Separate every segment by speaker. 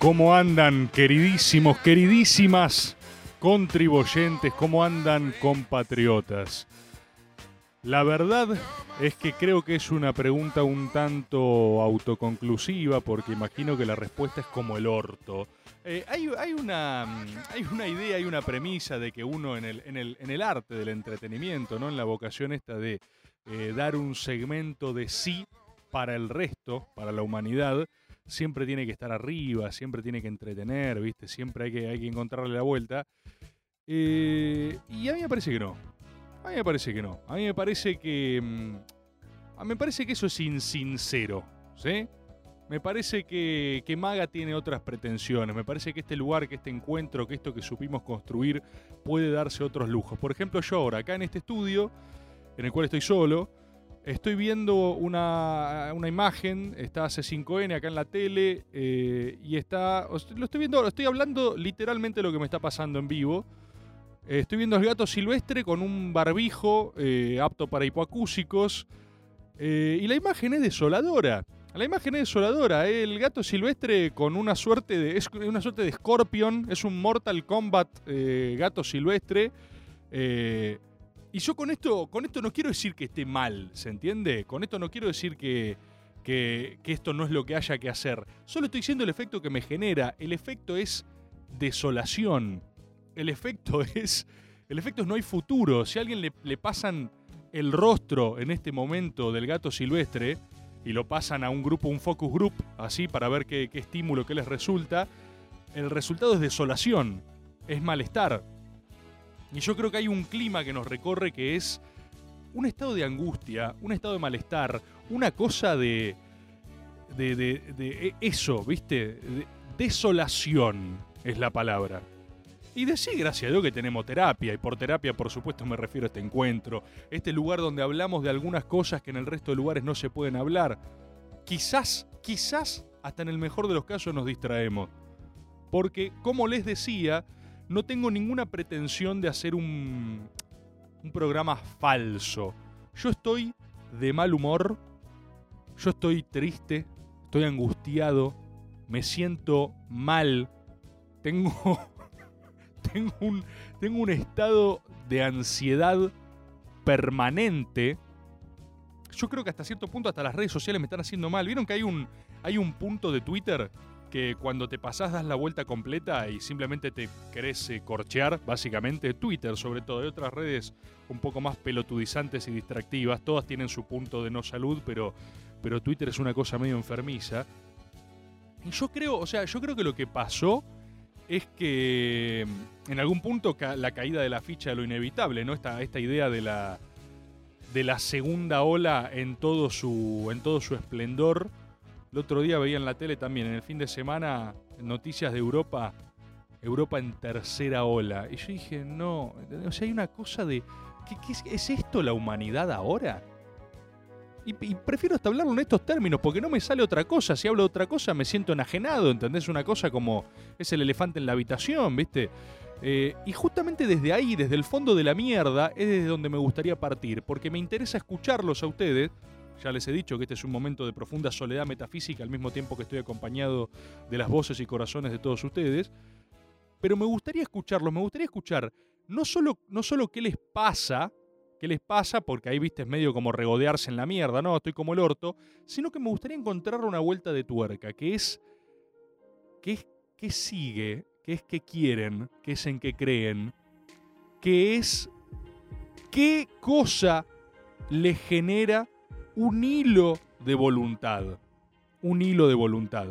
Speaker 1: ¿Cómo andan, queridísimos, queridísimas contribuyentes? ¿Cómo andan, compatriotas? La verdad es que creo que es una pregunta un tanto autoconclusiva porque imagino que la respuesta es como el orto. Eh, hay, una, hay una idea, hay una premisa de que uno en el, en el, en el arte del entretenimiento, ¿no? en la vocación esta de eh, dar un segmento de sí para el resto, para la humanidad, siempre tiene que estar arriba, siempre tiene que entretener, ¿viste? Siempre hay que, hay que encontrarle la vuelta. Eh, y a mí me parece que no. A mí me parece que no. A mí me parece que. mm, me parece que eso es insincero. ¿Sí? Me parece que, que Maga tiene otras pretensiones. Me parece que este lugar, que este encuentro, que esto que supimos construir puede darse otros lujos. Por ejemplo, yo ahora, acá en este estudio, en el cual estoy solo, estoy viendo una, una imagen, está C5N acá en la tele, eh, y está. Lo estoy viendo, estoy hablando literalmente de lo que me está pasando en vivo. Eh, estoy viendo al gato silvestre con un barbijo eh, apto para hipoacúsicos. y la imagen es desoladora. La imagen es desoladora. El gato silvestre con una suerte de. Una suerte de Scorpion. Es un Mortal Kombat gato silvestre. Y yo con esto, con esto no quiero decir que esté mal, ¿se entiende? Con esto no quiero decir que, que, esto no es lo que haya que hacer. Solo estoy diciendo el efecto que me genera. El efecto es desolación. El efecto es. El efecto es no hay futuro. Si a alguien le, le pasan el rostro en este momento del gato silvestre y lo pasan a un grupo, un focus group, así para ver qué, qué estímulo que les resulta, el resultado es desolación, es malestar. Y yo creo que hay un clima que nos recorre que es un estado de angustia, un estado de malestar, una cosa de. de, de- de eso, ¿viste? De- desolación es la palabra. Y decir, gracias a Dios, que tenemos terapia, y por terapia, por supuesto, me refiero a este encuentro, este lugar donde hablamos de algunas cosas que en el resto de lugares no se pueden hablar. Quizás, quizás, hasta en el mejor de los casos nos distraemos. Porque, como les decía, no tengo ninguna pretensión de hacer un, programa falso. Yo estoy de mal humor, yo estoy triste, estoy angustiado, me siento mal, tengo, tengo, un, tengo un estado de ansiedad permanente. Yo creo que hasta cierto punto hasta las redes sociales me están haciendo mal. ¿Vieron que hay un, hay un punto de Twitter que cuando te pasás das la vuelta completa y simplemente te querés eh, corchear, básicamente? Twitter sobre todo, hay otras redes un poco más pelotudizantes y distractivas. Todas tienen su punto de no salud, pero, pero Twitter es una cosa medio enfermiza. Y yo creo, o sea, yo creo que lo que pasó es que mm, en algún punto la caída de la ficha de lo inevitable, ¿no? Esta, esta idea de la, de la segunda ola en todo su, en todo su esplendor. El otro día veía en la tele también, en el fin de semana, noticias de Europa, Europa en tercera ola. Y yo dije, no, o sea, hay una cosa de, ¿qué, es, ¿es esto la humanidad ahora? Y, y prefiero hasta hablarlo en estos términos, porque no me sale otra cosa. Si hablo de otra cosa, me siento enajenado, ¿entendés? Una cosa como es el elefante en la habitación, ¿viste? Eh, y justamente desde ahí, desde el fondo de la mierda, es desde donde me gustaría partir, porque me interesa escucharlos a ustedes. Ya les he dicho que este es un momento de profunda soledad metafísica al mismo tiempo que estoy acompañado de las voces y corazones de todos ustedes. Pero me gustaría escucharlos, me gustaría escuchar no solo, no solo qué les pasa, qué les pasa, porque ahí viste es medio como regodearse en la mierda, no, estoy como el orto, sino que me gustaría encontrar una vuelta de tuerca, que es qué es qué sigue, qué es qué quieren, qué es en qué creen, qué es qué cosa le genera un hilo de voluntad. Un hilo de voluntad.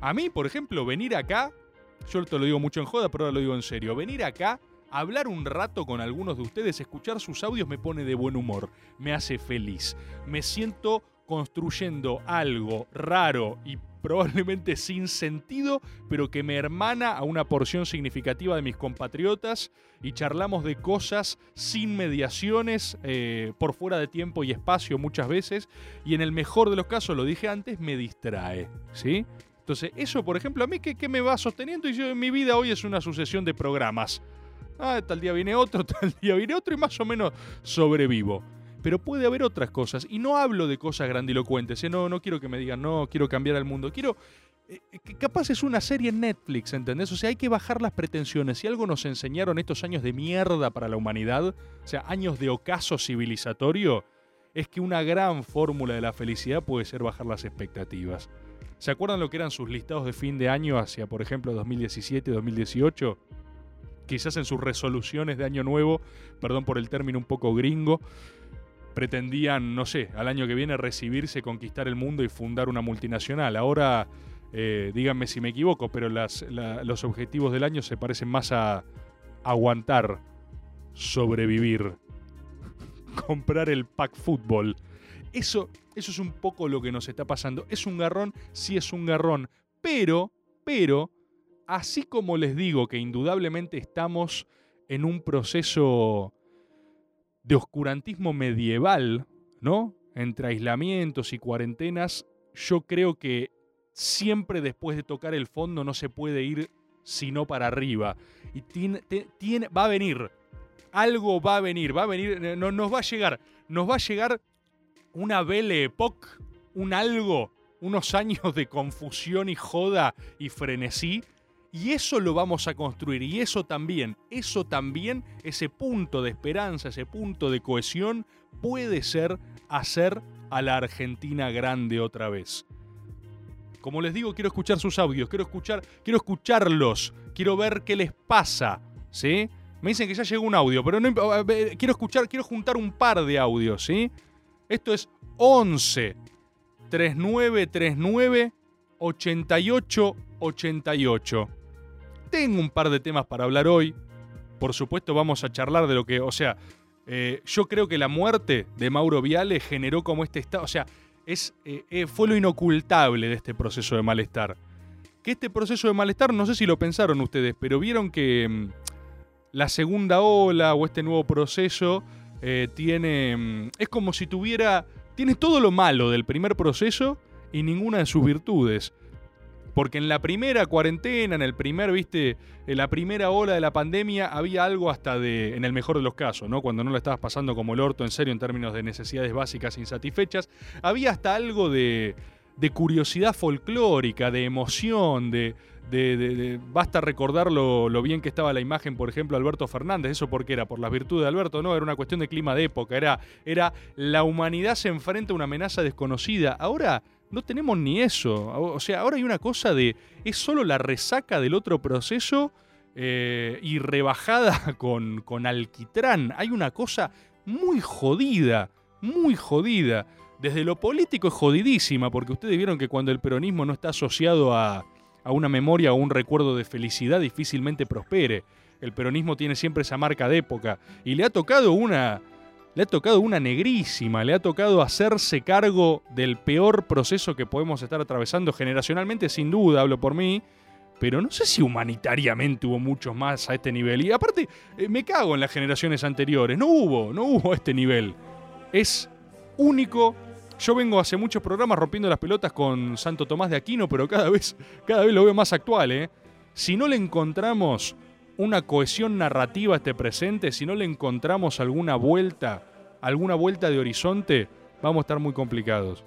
Speaker 1: A mí, por ejemplo, venir acá, yo te lo digo mucho en joda, pero ahora lo digo en serio, venir acá Hablar un rato con algunos de ustedes, escuchar sus audios me pone de buen humor, me hace feliz. Me siento construyendo algo raro y probablemente sin sentido, pero que me hermana a una porción significativa de mis compatriotas y charlamos de cosas sin mediaciones, eh, por fuera de tiempo y espacio muchas veces, y en el mejor de los casos, lo dije antes, me distrae, ¿sí? Entonces, eso, por ejemplo, a mí, ¿qué, qué me va sosteniendo? Y yo, en mi vida hoy es una sucesión de programas. Ah, tal día viene otro, tal día viene otro y más o menos sobrevivo. Pero puede haber otras cosas. Y no hablo de cosas grandilocuentes. ¿eh? No, no quiero que me digan, no, quiero cambiar el mundo. Quiero... eh, que capaz es una serie en Netflix, ¿entendés? O sea, hay que bajar las pretensiones. Si algo nos enseñaron estos años de mierda para la humanidad, o sea, años de ocaso civilizatorio, es que una gran fórmula de la felicidad puede ser bajar las expectativas. ¿Se acuerdan lo que eran sus listados de fin de año hacia, por ejemplo, 2017, 2018? Quizás en sus resoluciones de año nuevo, perdón por el término un poco gringo, pretendían, no sé, al año que viene recibirse, conquistar el mundo y fundar una multinacional. Ahora, eh, díganme si me equivoco, pero los objetivos del año se parecen más a aguantar, sobrevivir, comprar el pack fútbol. Eso, eso es un poco lo que nos está pasando. ¿Es un garrón? Sí es un garrón. Pero, pero, así como les digo que indudablemente estamos en un proceso de oscurantismo medieval, ¿no? Entre aislamientos y cuarentenas, yo creo que siempre después de tocar el fondo no se puede ir sino para arriba. Y va a venir. Algo va a venir, va a venir, no, nos va a llegar, nos va a llegar una Belle Époque, un algo, unos años de confusión y joda y frenesí. Y eso lo vamos a construir. Y eso también, eso también, ese punto de esperanza, ese punto de cohesión, puede ser hacer a la Argentina grande otra vez. Como les digo, quiero escuchar sus audios, quiero escuchar, quiero escucharlos, quiero ver qué les pasa, ¿sí? Me dicen que ya llegó un audio, pero no quiero escuchar, quiero juntar un par de audios, ¿sí? Esto es 11 3939 8888. Tengo un par de temas para hablar hoy. Por supuesto, vamos a charlar de lo que, o sea, eh, yo creo que la muerte de Mauro Viale generó como este estado, o sea, es, eh, eh, fue lo inocultable de este proceso de malestar. Que este proceso de malestar, no sé si lo pensaron ustedes, pero vieron que mm, la segunda ola o este nuevo proceso tiene, mm, es como si tuviera, tiene todo lo malo del primer proceso y ninguna de sus virtudes. Porque en la primera cuarentena, en el primer, viste, en la primera ola de la pandemia, había algo hasta de, en el mejor de los casos, ¿no? Cuando no la estabas pasando como el orto, en serio, en términos de necesidades básicas insatisfechas, había hasta algo de, de curiosidad folclórica, de emoción, de. de- basta recordar lo, bien que estaba la imagen, por ejemplo, Alberto Fernández. ¿Eso por qué era? ¿Por las virtudes de Alberto? No, era una cuestión de clima de época. Era, era la humanidad se enfrenta a una amenaza desconocida. Ahora no tenemos ni eso. O sea, ahora hay una cosa de. Es solo la resaca del otro proceso eh, y rebajada con, con alquitrán. Hay una cosa muy jodida, muy jodida. Desde lo político es jodidísima, porque ustedes vieron que cuando el peronismo no está asociado a, a una memoria o un recuerdo de felicidad, difícilmente prospere. El peronismo tiene siempre esa marca de época. Y le ha tocado una. Le ha tocado una negrísima, le ha tocado hacerse cargo del peor proceso que podemos estar atravesando generacionalmente, sin duda, hablo por mí, pero no sé si humanitariamente hubo muchos más a este nivel. Y aparte, eh, me cago en las generaciones anteriores, no hubo, no hubo este nivel. Es único. Yo vengo hace muchos programas rompiendo las pelotas con Santo Tomás de Aquino, pero cada vez, cada vez lo veo más actual, ¿eh? Si no le encontramos una cohesión narrativa a este presente, si no le encontramos alguna vuelta, alguna vuelta de horizonte, vamos a estar muy complicados.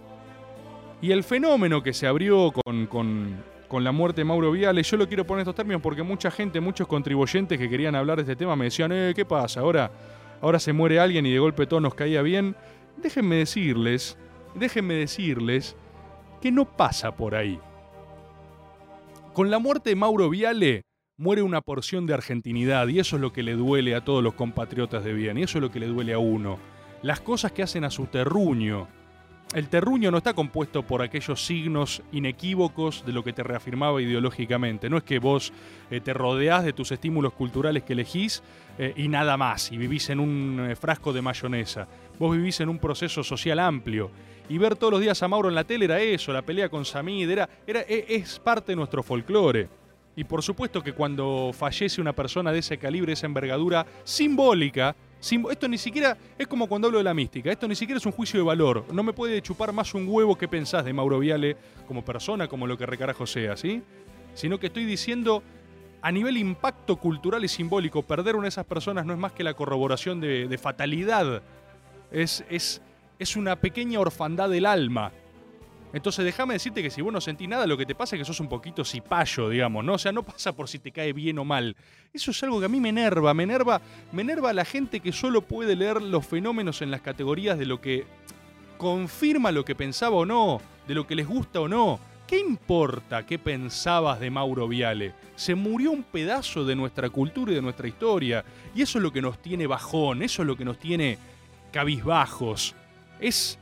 Speaker 1: Y el fenómeno que se abrió con, con- con la muerte de Mauro Viale, yo lo quiero poner en estos términos porque mucha gente, muchos contribuyentes que querían hablar de este tema me decían, eh, ¿qué pasa? Ahora, ahora se muere alguien y de golpe todo nos caía bien. Déjenme decirles, déjenme decirles que no pasa por ahí. Con la muerte de Mauro Viale muere una porción de argentinidad y eso es lo que le duele a todos los compatriotas de bien y eso es lo que le duele a uno. Las cosas que hacen a su terruño, el terruño no está compuesto por aquellos signos inequívocos de lo que te reafirmaba ideológicamente. No es que vos eh, te rodeás de tus estímulos culturales que elegís eh, y nada más, y vivís en un eh, frasco de mayonesa. Vos vivís en un proceso social amplio. Y ver todos los días a Mauro en la tele era eso, la pelea con Samid, era, era, e- es parte de nuestro folclore. Y por supuesto que cuando fallece una persona de ese calibre, esa envergadura simbólica, sim- esto ni siquiera es como cuando hablo de la mística, esto ni siquiera es un juicio de valor. No me puede chupar más un huevo que pensás de Mauro Viale como persona, como lo que recarajo sea, ¿sí? Sino que estoy diciendo a nivel impacto cultural y simbólico, perder una de esas personas no es más que la corroboración de, de fatalidad. Es, es, es una pequeña orfandad del alma. Entonces déjame decirte que si vos no sentís nada, lo que te pasa es que sos un poquito cipayo, digamos, ¿no? O sea, no pasa por si te cae bien o mal. Eso es algo que a mí me enerva, me enerva, me enerva a la gente que solo puede leer los fenómenos en las categorías de lo que confirma lo que pensaba o no, de lo que les gusta o no. ¿Qué importa qué pensabas de Mauro Viale? Se murió un pedazo de nuestra cultura y de nuestra historia. Y eso es lo que nos tiene bajón, eso es lo que nos tiene cabizbajos. Es,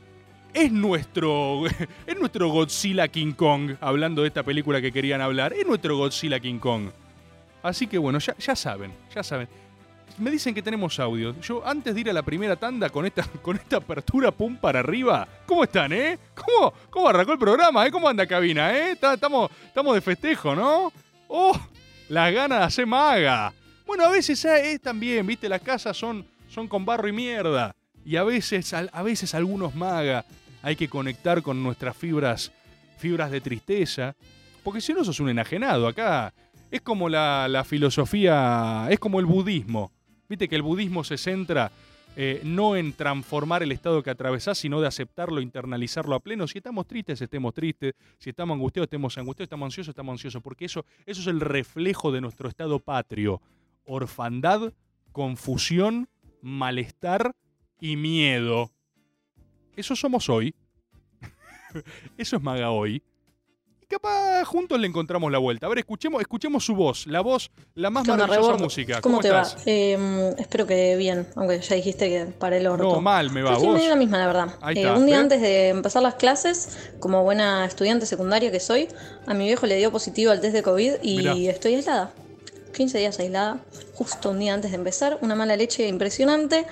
Speaker 1: es, nuestro, es nuestro Godzilla King Kong, hablando de esta película que querían hablar. Es nuestro Godzilla King Kong. Así que bueno, ya, ya saben, ya saben. Me dicen que tenemos audio. Yo, antes de ir a la primera tanda con esta, con esta apertura pum para arriba, ¿cómo están, eh? ¿Cómo, cómo arrancó el programa, eh? ¿Cómo anda cabina, eh? Ta- Estamos, estamos de festejo, ¿no? ¡Oh! Las ganas de hacer maga. Bueno, a veces eh, es también, ¿viste? Las casas son, son con barro y mierda. Y a veces, a veces algunos maga hay que conectar con nuestras fibras, fibras de tristeza. Porque si no sos un enajenado, acá es como la, la filosofía, es como el budismo. Viste que el budismo se centra eh, no en transformar el estado que atravesás, sino de aceptarlo, internalizarlo a pleno. Si estamos tristes, estemos tristes. Si estamos angustiados, estemos angustiados. Estamos ansiosos, estamos ansiosos. Porque eso, eso es el reflejo de nuestro estado patrio. Orfandad, confusión, malestar y miedo. Eso somos hoy. eso es Maga hoy. Y capaz juntos le encontramos la vuelta. A ver, escuchemos, escuchemos su voz. La voz, la más
Speaker 2: ¿Qué onda,
Speaker 1: maravillosa música.
Speaker 2: ¿Cómo, te
Speaker 1: estás?
Speaker 2: va? Eh, espero que bien, aunque ya dijiste que para el orto.
Speaker 1: No, mal me va.
Speaker 2: Yo
Speaker 1: ¿Vos?
Speaker 2: la misma, la verdad. Eh,
Speaker 1: está,
Speaker 2: un día antes de empezar las clases, como buena estudiante secundaria que soy, a mi viejo le dio positivo al test de COVID y
Speaker 1: Mirá.
Speaker 2: estoy aislada. 15 días aislada, justo un día antes de empezar, una mala leche impresionante.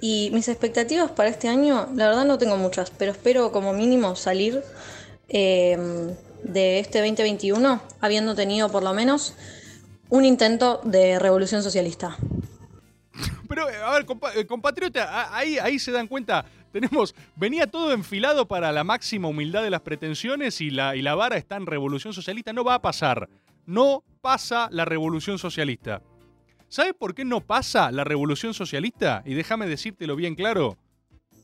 Speaker 2: Y mis expectativas para este año, la verdad no tengo muchas, pero espero como mínimo salir eh, de este 2021 habiendo tenido por lo menos un intento de revolución socialista.
Speaker 1: Pero, eh, a ver, eh, compatriota, ahí, ahí se dan cuenta. Tenemos, venía todo enfilado para la máxima humildad de las pretensiones y la, y la vara está en revolución socialista. No va a pasar. No pasa la revolución socialista. ¿Sabes por qué no pasa la revolución socialista? Y déjame decírtelo bien claro.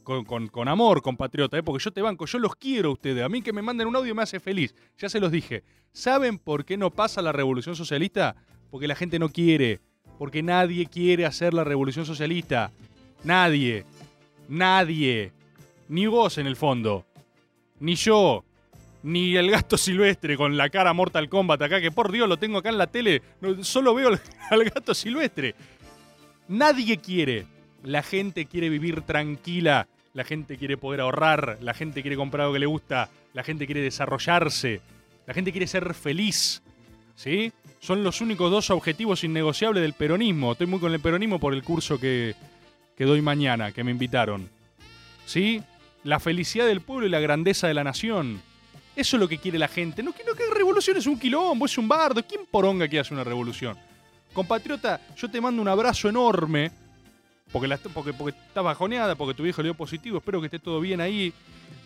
Speaker 1: Con, con- con amor, compatriota, ¿eh? porque yo te banco, yo los quiero a ustedes. A mí que me manden un audio me hace feliz. Ya se los dije. ¿Saben por qué no pasa la revolución socialista? Porque la gente no quiere. Porque nadie quiere hacer la revolución socialista. Nadie. Nadie. Ni vos en el fondo. Ni yo. Ni el gato silvestre con la cara Mortal Kombat acá, que por Dios lo tengo acá en la tele. Solo veo al, al gato silvestre. Nadie quiere. La gente quiere vivir tranquila. La gente quiere poder ahorrar. La gente quiere comprar algo que le gusta. La gente quiere desarrollarse. La gente quiere ser feliz. ¿Sí? Son los únicos dos objetivos innegociables del peronismo. Estoy muy con el peronismo por el curso que, que doy mañana, que me invitaron. ¿Sí? La felicidad del pueblo y la grandeza de la nación. Eso es lo que quiere la gente. No no que revolución es un quilombo, es un bardo. ¿Quién poronga que hace una revolución? Compatriota, yo te mando un abrazo enorme. Porque, porque, porque estás bajoneada, porque tu viejo le dio positivo. Espero que esté todo bien ahí.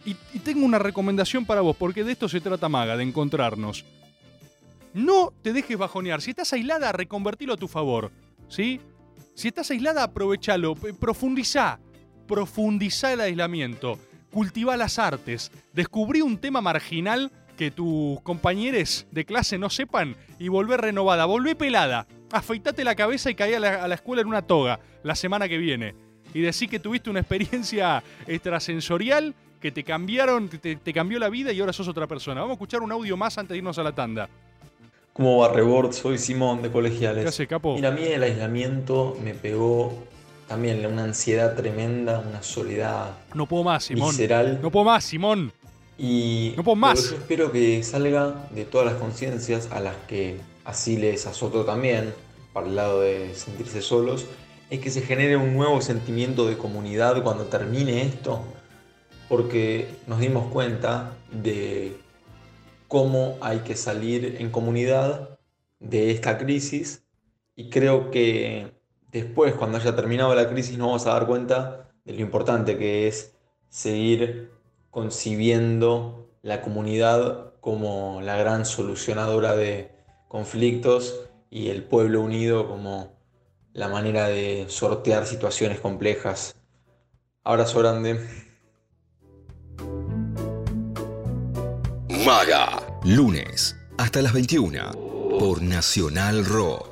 Speaker 1: Y, tengo una recomendación para vos, porque de esto se trata Maga, de encontrarnos. No te dejes bajonear. Si estás aislada, reconvertilo a tu favor. ¿Sí? Si estás aislada, aprovechalo. P- Profundizá. Profundizá el aislamiento. Cultivá las artes. Descubrí un tema marginal que tus compañeros de clase no sepan y volvé renovada. Volvé pelada. Afeitate la cabeza y caí a la, a la escuela en una toga la semana que viene. Y decí que tuviste una experiencia extrasensorial que te cambiaron, que te, te cambió la vida y ahora sos otra persona. Vamos a escuchar un audio más antes de irnos a la tanda.
Speaker 3: ¿Cómo va Rebord? Soy Simón de Colegiales.
Speaker 1: ¿Qué hace, capo?
Speaker 3: Mira, a mí el aislamiento me pegó también una ansiedad tremenda, una soledad
Speaker 1: No puedo más, Simón.
Speaker 3: visceral.
Speaker 1: No puedo más, Simón.
Speaker 3: Y
Speaker 1: No puedo más.
Speaker 3: yo espero que salga de todas las conciencias a las que así les azotó también, para el lado de sentirse solos, es que se genere un nuevo sentimiento de comunidad cuando termine esto, porque nos dimos cuenta de cómo hay que salir en comunidad de esta crisis y creo que después, cuando haya terminado la crisis, nos vamos a dar cuenta de lo importante que es seguir concibiendo la comunidad como la gran solucionadora de conflictos y el pueblo unido como la manera de sortear situaciones complejas. Abrazo grande.
Speaker 4: Maga, lunes hasta las 21 por Nacional Rock.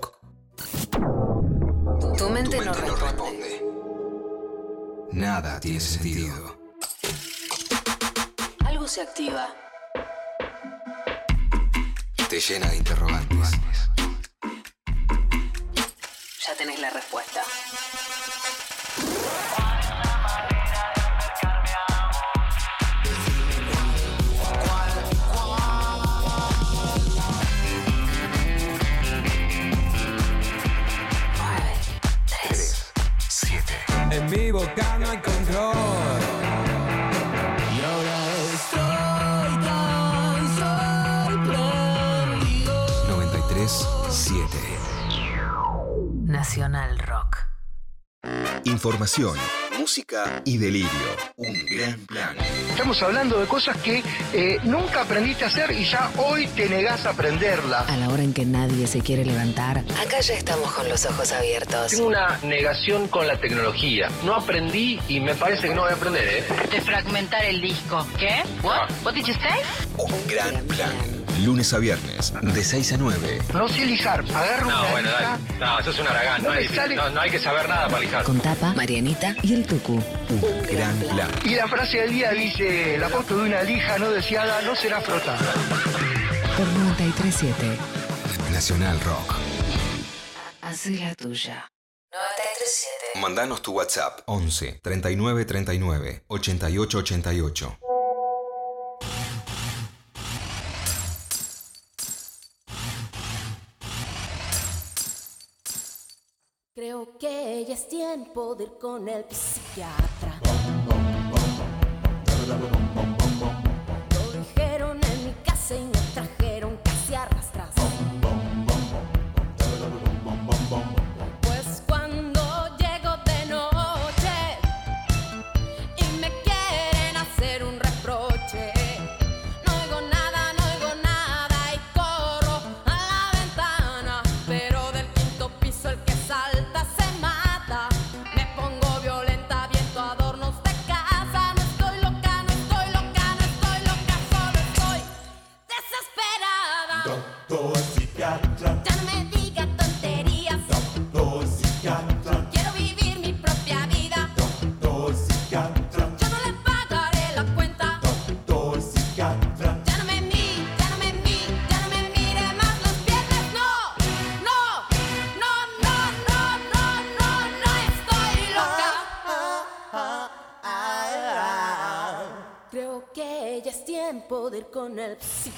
Speaker 5: No responde.
Speaker 4: Nada tiene sentido.
Speaker 5: Algo se activa.
Speaker 4: Te llena de interrogantes.
Speaker 5: Ya tenés la respuesta.
Speaker 4: Información, música y delirio. Un gran plan.
Speaker 6: Estamos hablando de cosas que eh, nunca aprendiste a hacer y ya hoy te negás a aprenderla.
Speaker 5: A la hora en que nadie se quiere levantar, acá ya estamos con los ojos abiertos.
Speaker 6: Tengo una negación con la tecnología. No aprendí y me parece que no voy a aprender, ¿eh?
Speaker 7: De fragmentar el disco. ¿Qué? What? What did you say?
Speaker 4: Un gran plan. Lunes a viernes, de 6 a 9.
Speaker 6: No sé lijar. Agarro
Speaker 8: No,
Speaker 6: una
Speaker 8: bueno,
Speaker 6: lija,
Speaker 8: dale. No, eso es una aragán.
Speaker 6: No
Speaker 8: No, hay,
Speaker 6: sale-
Speaker 8: no, no hay que saber nada para lijar.
Speaker 5: Con Tapa, Marianita y el Tucu.
Speaker 4: Un gran plan.
Speaker 6: Y la frase del día dice, la foto de una lija no deseada no será frotada.
Speaker 5: Por 93.7.
Speaker 4: Nacional Rock.
Speaker 5: Hacé la tuya. 93.7.
Speaker 4: Mandanos tu WhatsApp 11 39 39 88 88.
Speaker 9: Que ya es tiempo de con el psiquiatra.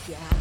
Speaker 9: El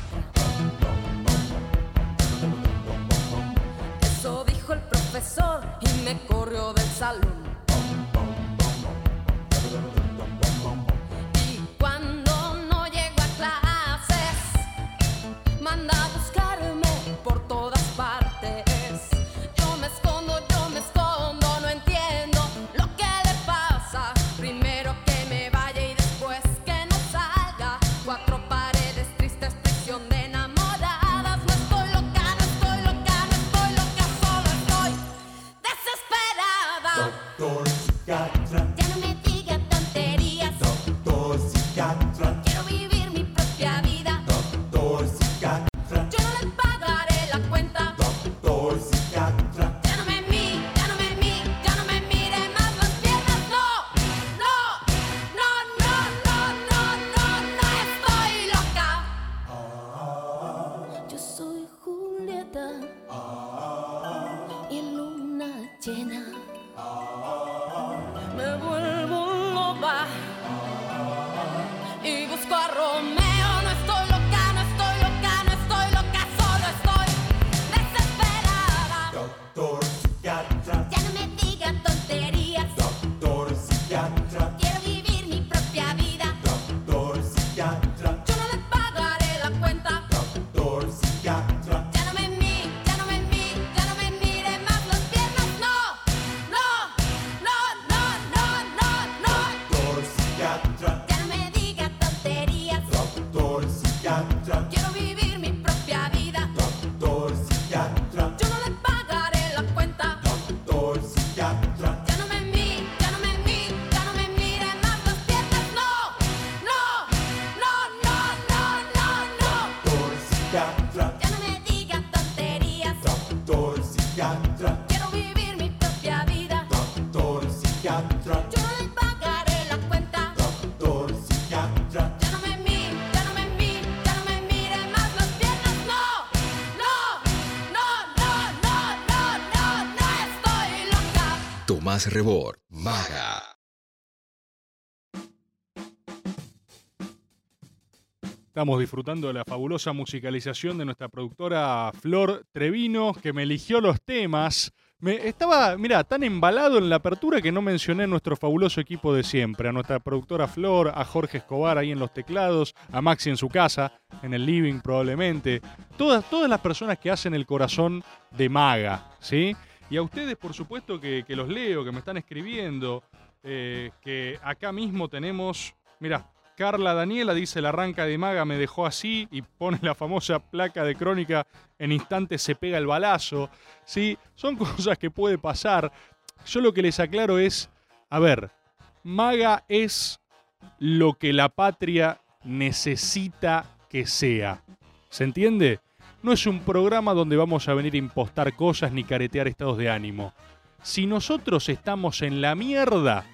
Speaker 4: Tomás Rebor, Maga.
Speaker 1: Estamos disfrutando de la fabulosa musicalización de nuestra productora Flor Trevino, que me eligió los temas. Me estaba, mira, tan embalado en la apertura que no mencioné a nuestro fabuloso equipo de siempre, a nuestra productora Flor, a Jorge Escobar ahí en los teclados, a Maxi en su casa, en el living probablemente, todas, todas las personas que hacen el corazón de maga, ¿sí? Y a ustedes, por supuesto, que, los leo, que me están escribiendo, eh, que acá mismo tenemos, mira, Carla Daniela dice, la arranca de maga me dejó así y pone la famosa placa de crónica, en instantes se pega el balazo. ¿sí? Son cosas que puede pasar. Yo lo que les aclaro es, a ver, maga es lo que la patria necesita que sea. ¿Se entiende? No es un programa donde vamos a venir a impostar cosas ni caretear estados de ánimo. Si nosotros estamos en la mierda,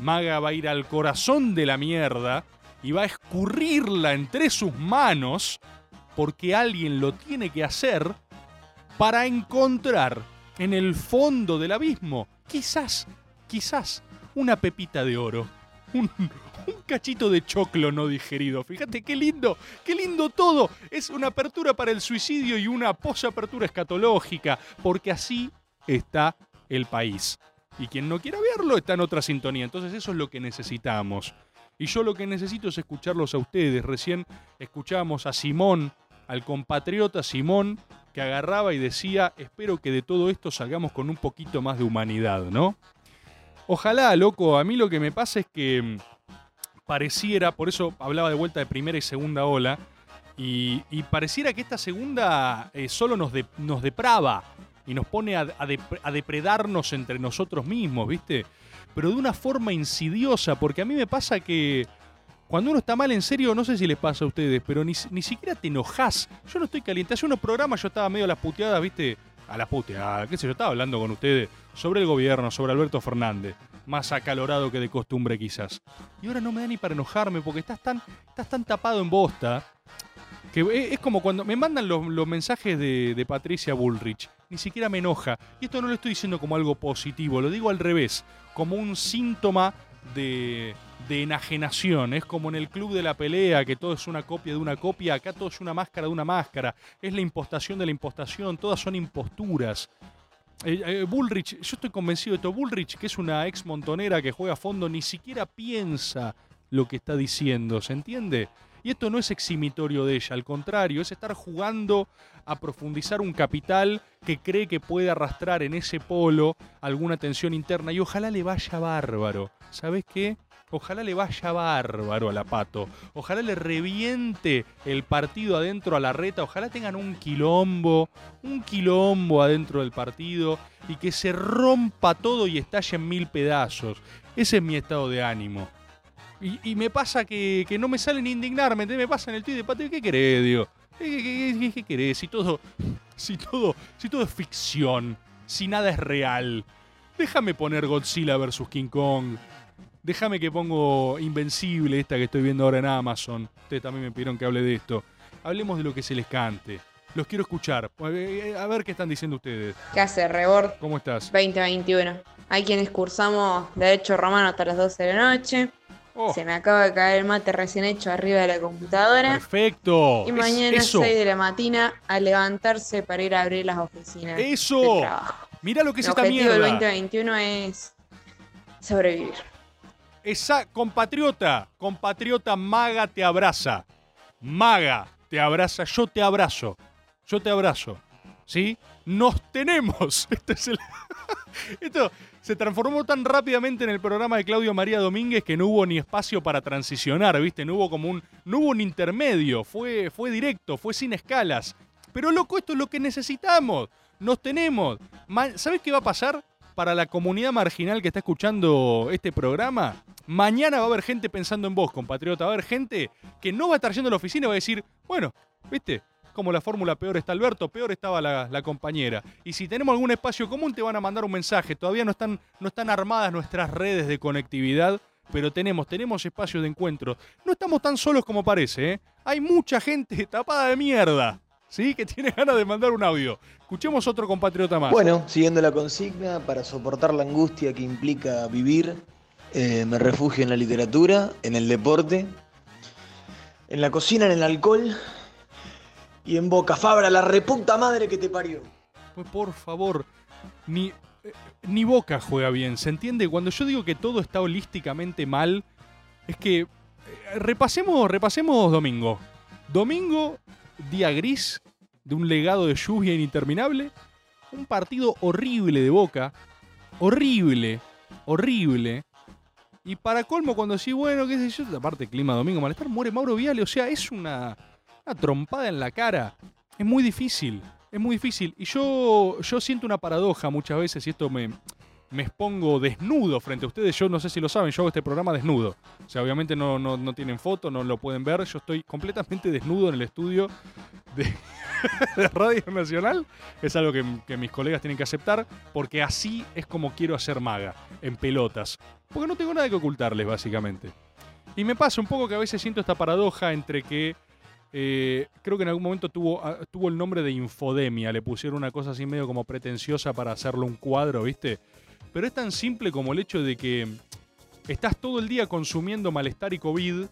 Speaker 1: Maga va a ir al corazón de la mierda y va a escurrirla entre sus manos porque alguien lo tiene que hacer para encontrar en el fondo del abismo, quizás, quizás, una pepita de oro. Un cachito de choclo no digerido. Fíjate qué lindo, qué lindo todo. Es una apertura para el suicidio y una posapertura escatológica, porque así está el país. Y quien no quiera verlo está en otra sintonía. Entonces eso es lo que necesitamos. Y yo lo que necesito es escucharlos a ustedes. Recién escuchábamos a Simón, al compatriota Simón, que agarraba y decía, espero que de todo esto salgamos con un poquito más de humanidad, ¿no? Ojalá, loco, a mí lo que me pasa es que mm, pareciera, por eso hablaba de vuelta de primera y segunda ola, y, pareciera que esta segunda eh, solo nos, nos deprava y nos pone a, a dep- a depredarnos entre nosotros mismos, ¿viste? Pero de una forma insidiosa, porque a mí me pasa que cuando uno está mal en serio, no sé si les pasa a ustedes, pero ni, ni siquiera te enojas. Yo no estoy caliente. Hace unos programas yo estaba medio a las puteadas, ¿viste? A las puteadas, qué sé yo, estaba hablando con ustedes sobre el gobierno, sobre Alberto Fernández. Más acalorado que de costumbre quizás. Y ahora no me da ni para enojarme porque estás tan, estás tan tapado en bosta que es, es como cuando me mandan los, los mensajes de, de Patricia Bullrich. Ni siquiera me enoja. Y esto no lo estoy diciendo como algo positivo, lo digo al revés, como un síntoma de, de enajenación. Es como en el club de la pelea, que todo es una copia de una copia. Acá todo es una máscara de una máscara. Es la impostación de la impostación. Todas son imposturas. Eh, eh, Bullrich, yo estoy convencido de esto. Bullrich, que es una ex montonera que juega a fondo, ni siquiera piensa lo que está diciendo, ¿se entiende? Y esto no es eximitorio de ella, al contrario, es estar jugando a profundizar un capital que cree que puede arrastrar en ese polo alguna tensión interna y ojalá le vaya bárbaro. ¿Sabes qué? Ojalá le vaya bárbaro a la pato. Ojalá le reviente el partido adentro a la reta. Ojalá tengan un quilombo, un quilombo adentro del partido y que se rompa todo y estalle en mil pedazos. Ese es mi estado de ánimo. Y, me pasa que, no me salen indignarme, ¿entendés? me pasa en el tweet de Patio, ¿qué querés, qué- qué- qué querés? Si todo, si todo, si todo es ficción, si nada es real. Déjame poner Godzilla vs. King Kong. Déjame que pongo Invencible, esta que estoy viendo ahora en Amazon. Ustedes también me pidieron que hable de esto. Hablemos de lo que se les cante. Los quiero escuchar. Eh, A ver qué están diciendo ustedes.
Speaker 10: ¿Qué hace Rebord
Speaker 1: ¿Cómo estás?
Speaker 10: 2021? Hay quienes cursamos Derecho Romano hasta las 12 de la noche.
Speaker 1: Oh.
Speaker 10: Se me acaba de caer el mate recién hecho arriba de la computadora.
Speaker 1: Perfecto.
Speaker 10: Y
Speaker 1: Es-
Speaker 10: mañana
Speaker 1: eso.
Speaker 10: 6 de la mañana a levantarse para ir a abrir las oficinas.
Speaker 1: Eso.
Speaker 10: de trabajo.
Speaker 1: Mirá lo que es
Speaker 10: El
Speaker 1: esta
Speaker 10: objetivo del
Speaker 1: mierda.
Speaker 10: 2021 es sobrevivir.
Speaker 1: Esa compatriota, compatriota maga te abraza. Maga te abraza, yo te abrazo. Yo te abrazo. ¿Sí? Nos tenemos. Este Esto se transformó tan rápidamente en el programa de Claudio María Domínguez que no hubo ni espacio para transicionar, ¿viste? No hubo como un no hubo un intermedio, fue fue directo, fue sin escalas. Pero loco, esto es lo que necesitamos. Nos tenemos. ¿Sabes qué va a pasar? Para la comunidad marginal que está escuchando este programa, mañana va a haber gente pensando en vos, compatriota. Va a haber gente que no va a estar yendo a la oficina y va a decir, bueno, ¿viste? Como la fórmula peor está Alberto, peor estaba la, compañera. Y si tenemos algún espacio común, te van a mandar un mensaje. Todavía no están, no están armadas nuestras redes de conectividad, pero tenemos, tenemos espacios de encuentro. No estamos tan solos como parece, ¿eh? Hay mucha gente tapada de mierda. ¿Sí? Que tiene ganas de mandar un audio. Escuchemos otro compatriota más.
Speaker 11: Bueno, siguiendo la consigna, para soportar la angustia que implica vivir, eh, me refugio en la literatura, en el deporte, en la cocina, en el alcohol y en Boca Fabra, la reputa madre que te parió.
Speaker 1: Pues por favor, ni, eh, ni Boca juega bien, ¿se entiende? Cuando yo digo que todo está holísticamente mal, es que eh, repasemos, repasemos domingo. Domingo, día gris, de un legado de lluvia ininterminable, un partido horrible de Boca, horrible, horrible. Y para colmo, cuando sí, bueno, qué sé yo, aparte clima domingo, malestar, muere Mauro Viale. O sea, es una, una trompada en la cara. Es muy difícil, es muy difícil. Y yo, yo siento una paradoja muchas veces, y esto me, me expongo desnudo frente a ustedes. Yo no sé si lo saben, yo hago este programa desnudo. O sea, obviamente no, no, no tienen foto, no lo pueden ver. Yo estoy completamente desnudo en el estudio de, de Radio Nacional. Es algo que, mis colegas tienen que aceptar, porque así es como quiero hacer maga, en pelotas. Porque no tengo nada que ocultarles, básicamente. Y me pasa un poco que a veces siento esta paradoja entre que eh, creo que en algún momento tuvo, ah, tuvo el nombre de infodemia. Le pusieron una cosa así medio como pretenciosa para hacerlo un cuadro, ¿viste? Pero es tan simple como el hecho de que estás todo el día consumiendo malestar y COVID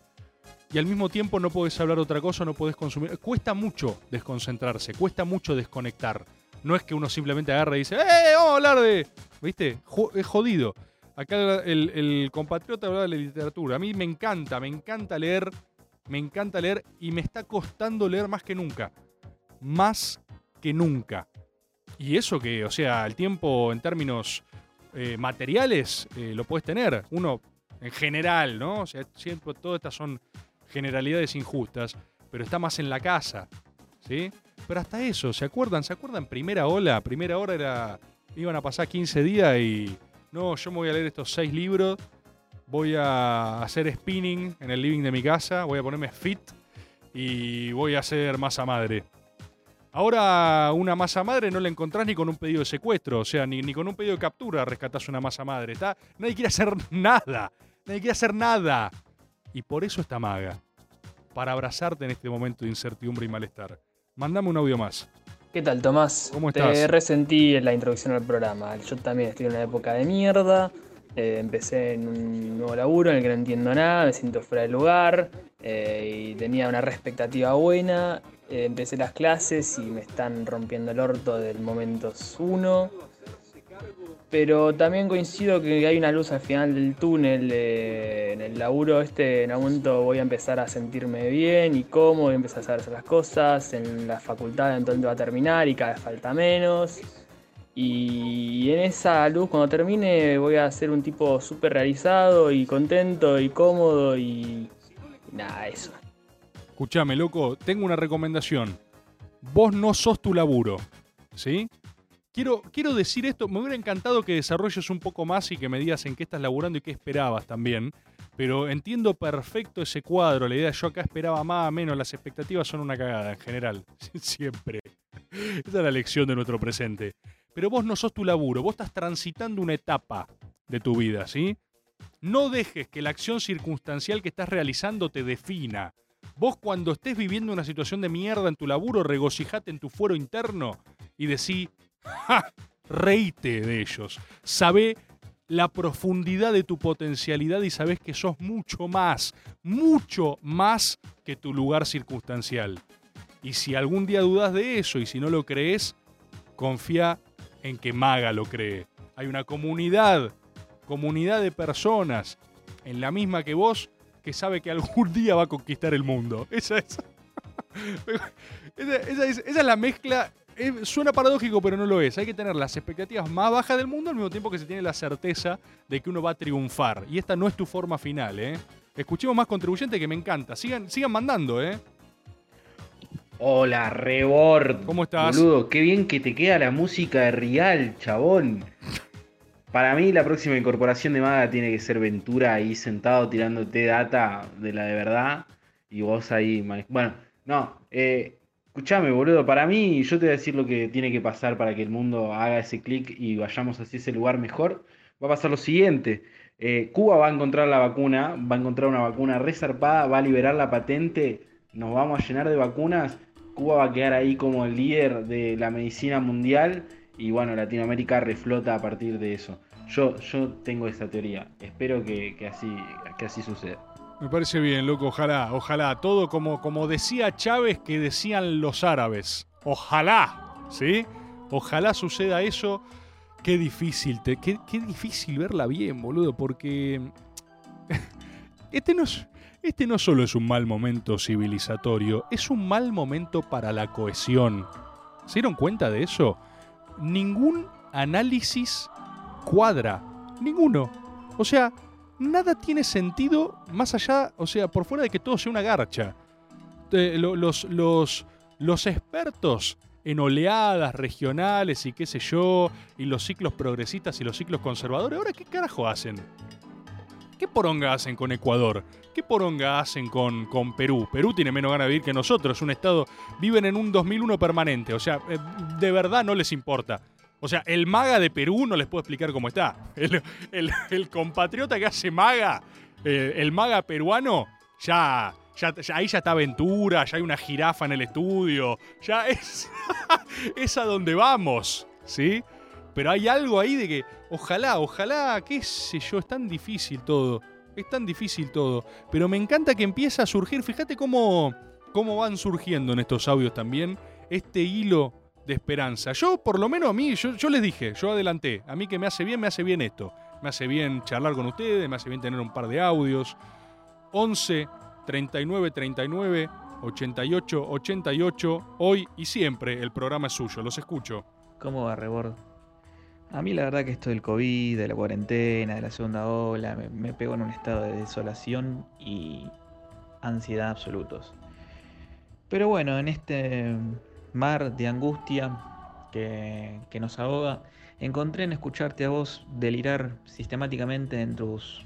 Speaker 1: y al mismo tiempo no puedes hablar otra cosa, no puedes consumir. Cuesta mucho desconcentrarse, cuesta mucho desconectar. No es que uno simplemente agarre y dice, ¡eh! Vamos a hablar de. ¿Viste? Es jodido. Acá el, el compatriota hablaba de la literatura. A mí me encanta, me encanta leer. Me encanta leer y me está costando leer más que nunca. Más que nunca. Y eso que, o sea, el tiempo en términos eh, materiales eh, lo puedes tener. Uno, en general, ¿no? O sea, siempre todas estas son generalidades injustas, pero está más en la casa, ¿sí? Pero hasta eso, ¿se acuerdan? ¿Se acuerdan? Primera ola, primera hora era, iban a pasar 15 días y, no, yo me voy a leer estos seis libros, voy a hacer spinning en el living de mi casa, voy a ponerme fit y voy a hacer masa madre. Ahora una masa madre no la encontrás ni con un pedido de secuestro, o sea, ni, ni con un pedido de captura rescatás una masa madre. Está, nadie quiere hacer nada, nadie quiere hacer nada. Y por eso está maga, para abrazarte en este momento de incertidumbre y malestar. Mandame un audio más.
Speaker 12: ¿Qué tal, Tomás?
Speaker 1: ¿Cómo
Speaker 12: Te
Speaker 1: estás?
Speaker 12: resentí en la introducción al programa. Yo también estoy en una época de mierda. Eh, empecé en un nuevo laburo en el que no entiendo nada, me siento fuera de lugar eh, y tenía una expectativa buena. Eh, empecé las clases y me están rompiendo el orto del momento uno. Pero también coincido que hay una luz al final del túnel eh, en el laburo este. En algún momento voy a empezar a sentirme bien y cómodo, voy a empezar a saber hacer las cosas. En la facultad eventualmente va a terminar y cada vez falta menos. Y en esa luz, cuando termine, voy a ser un tipo súper realizado y contento y cómodo y nada, eso.
Speaker 1: Escuchame, loco, tengo una recomendación. Vos no sos tu laburo, ¿sí? Quiero, quiero decir esto, me hubiera encantado que desarrolles un poco más y que me digas en qué estás laburando y qué esperabas también. Pero entiendo perfecto ese cuadro, la idea yo acá esperaba más, menos, las expectativas son una cagada en general, siempre. Esa es la lección de nuestro presente. Pero vos no sos tu laburo, vos estás transitando una etapa de tu vida, ¿sí? No dejes que la acción circunstancial que estás realizando te defina. Vos cuando estés viviendo una situación de mierda en tu laburo, regocijate en tu fuero interno y decí, ¡ja! Reíte de ellos. Sabé la profundidad de tu potencialidad y sabés que sos mucho más, mucho más que tu lugar circunstancial. Y si algún día dudas de eso y si no lo crees, confía en que Maga lo cree. Hay una comunidad, comunidad de personas en la misma que vos que sabe que algún día va a conquistar el mundo. Esa es. esa, esa es, esa es la mezcla. eh, suena paradójico, pero no lo es. Hay que tener las expectativas más bajas del mundo al mismo tiempo que se tiene la certeza de que uno va a triunfar. Y esta no es tu forma final, ¿eh? Escuchemos más contribuyentes que me encanta. Sigan, sigan mandando, ¿eh?
Speaker 13: Hola, Rebord.
Speaker 1: ¿Cómo estás?
Speaker 13: Boludo, qué bien que te queda la música de Rial, chabón. Para mí la próxima incorporación de Maga tiene que ser Ventura ahí sentado tirándote data de la de verdad y vos ahí... Bueno, no, eh, escuchame boludo, para mí yo te voy a decir lo que tiene que pasar para que el mundo haga ese clic y vayamos hacia ese lugar mejor. Va a pasar lo siguiente, eh, Cuba va a encontrar la vacuna, va a encontrar una vacuna resarpada, va a liberar la patente, nos vamos a llenar de vacunas Cuba va a quedar ahí como el líder de la medicina mundial y bueno, Latinoamérica reflota a partir de eso. Yo, yo tengo esa teoría. Espero que, que así, que así suceda.
Speaker 1: Me parece bien, loco, ojalá, ojalá. Todo como, como decía Chávez que decían los árabes. Ojalá, ¿sí? Ojalá suceda eso. Qué difícil, te, qué, qué difícil verla bien, boludo, porque este no, es, este no solo es un mal momento civilizatorio, es un mal momento para la cohesión. ¿Se dieron cuenta de eso? Ningún análisis cuadra, ninguno. O sea, nada tiene sentido más allá, o sea, por fuera de que todo sea una garcha. Eh, lo- los, los, los expertos en oleadas regionales y qué sé yo, y los ciclos progresistas y los ciclos conservadores, ¿ahora qué carajo hacen? ¿Qué poronga hacen con Ecuador? ¿Qué poronga hacen con, con Perú? Perú tiene menos ganas de vivir que nosotros, un estado, viven en un 2001 permanente, o sea, eh, de verdad no les importa. O sea, el maga de Perú no les puedo explicar cómo está. El, compatriota que hace maga, eh, el maga peruano, ya, ya, ahí ya está Ventura, ya hay una jirafa en el estudio, ya es, es a donde vamos, ¿sí? Pero hay algo ahí de que, ojalá, ojalá, qué sé yo, es tan difícil todo, es tan difícil todo. Pero me encanta que empieza a surgir, fíjate cómo, cómo van surgiendo en estos audios también este hilo de esperanza. Yo, por lo menos a mí, yo, les dije, yo adelanté, a mí que me hace bien, me hace bien esto. Me hace bien charlar con ustedes, me hace bien tener un par de audios. 11 39 39 88 88. Hoy y siempre el programa es suyo, los escucho.
Speaker 14: ¿Cómo va, Rebord? A mí la verdad que esto del COVID, de la cuarentena, de la segunda ola, me, me pegó en un estado de desolación y ansiedad absolutos. Pero bueno, en este mar de angustia que, nos ahoga, encontré en escucharte a vos delirar sistemáticamente en tus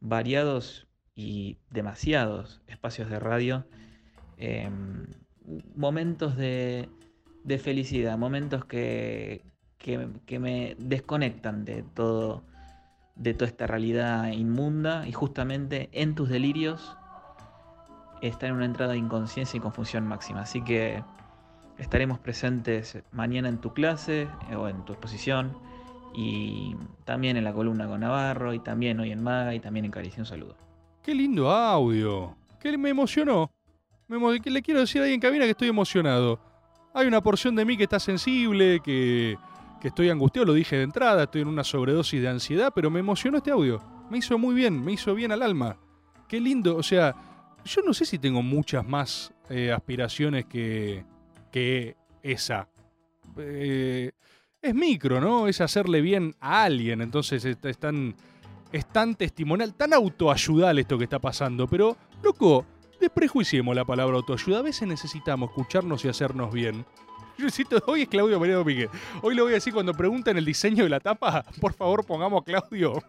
Speaker 14: variados y demasiados espacios de radio em, momentos de, de felicidad, momentos que, que, que me desconectan de todo, de toda esta realidad inmunda y justamente en tus delirios está en una entrada de inconsciencia y confusión máxima. Así que estaremos presentes mañana en tu clase eh, o en tu exposición y también en la columna con Navarro y también hoy en Maga y también en Caricia. Un saludo.
Speaker 1: Qué lindo audio. Que me emocionó. Me le quiero decir ahí en cabina que estoy emocionado. Hay una porción de mí que está sensible, que, que estoy angustiado, lo dije de entrada, estoy en una sobredosis de ansiedad, pero me emocionó este audio. Me hizo muy bien, me hizo bien al alma. Qué lindo, o sea, yo no sé si tengo muchas más eh, aspiraciones que, que esa. Eh, es micro, ¿no? Es hacerle bien a alguien, entonces es, tan, es tan testimonial, tan autoayudal esto que está pasando, pero, loco, desprejuiciemos la palabra autoayuda, a veces necesitamos escucharnos y hacernos bien. Yo necesito, hoy es Claudio María Domínguez. Hoy le voy a decir cuando preguntan el diseño de la tapa, por favor pongamos a Claudio.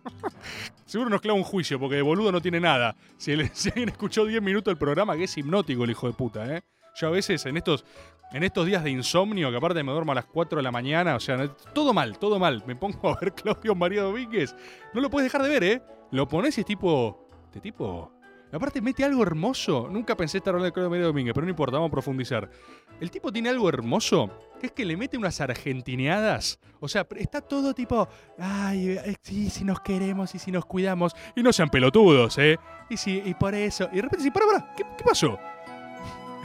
Speaker 1: Seguro nos clava un juicio, porque de boludo no tiene nada. Si alguien escuchó 10 minutos del programa, que es hipnótico el hijo de puta, ¿eh? Yo a veces en estos, en estos días de insomnio, que aparte me duermo a las 4 de la mañana, o sea, todo mal, todo mal. Me pongo a ver Claudio María Domínguez. No lo puedes dejar de ver, ¿eh? Lo pones y es tipo. Este tipo. Aparte mete algo hermoso. Nunca pensé estar hablando de Claudio María Domínguez, pero no importa, vamos a profundizar. El tipo tiene algo hermoso, que es que le mete unas argentineadas. O sea, está todo tipo, ay, eh, sí, si nos queremos y si nos cuidamos. Y no sean pelotudos, ¿eh? Y sí, y por eso. Y de repente, sí, para, para, ¿qué, qué pasó?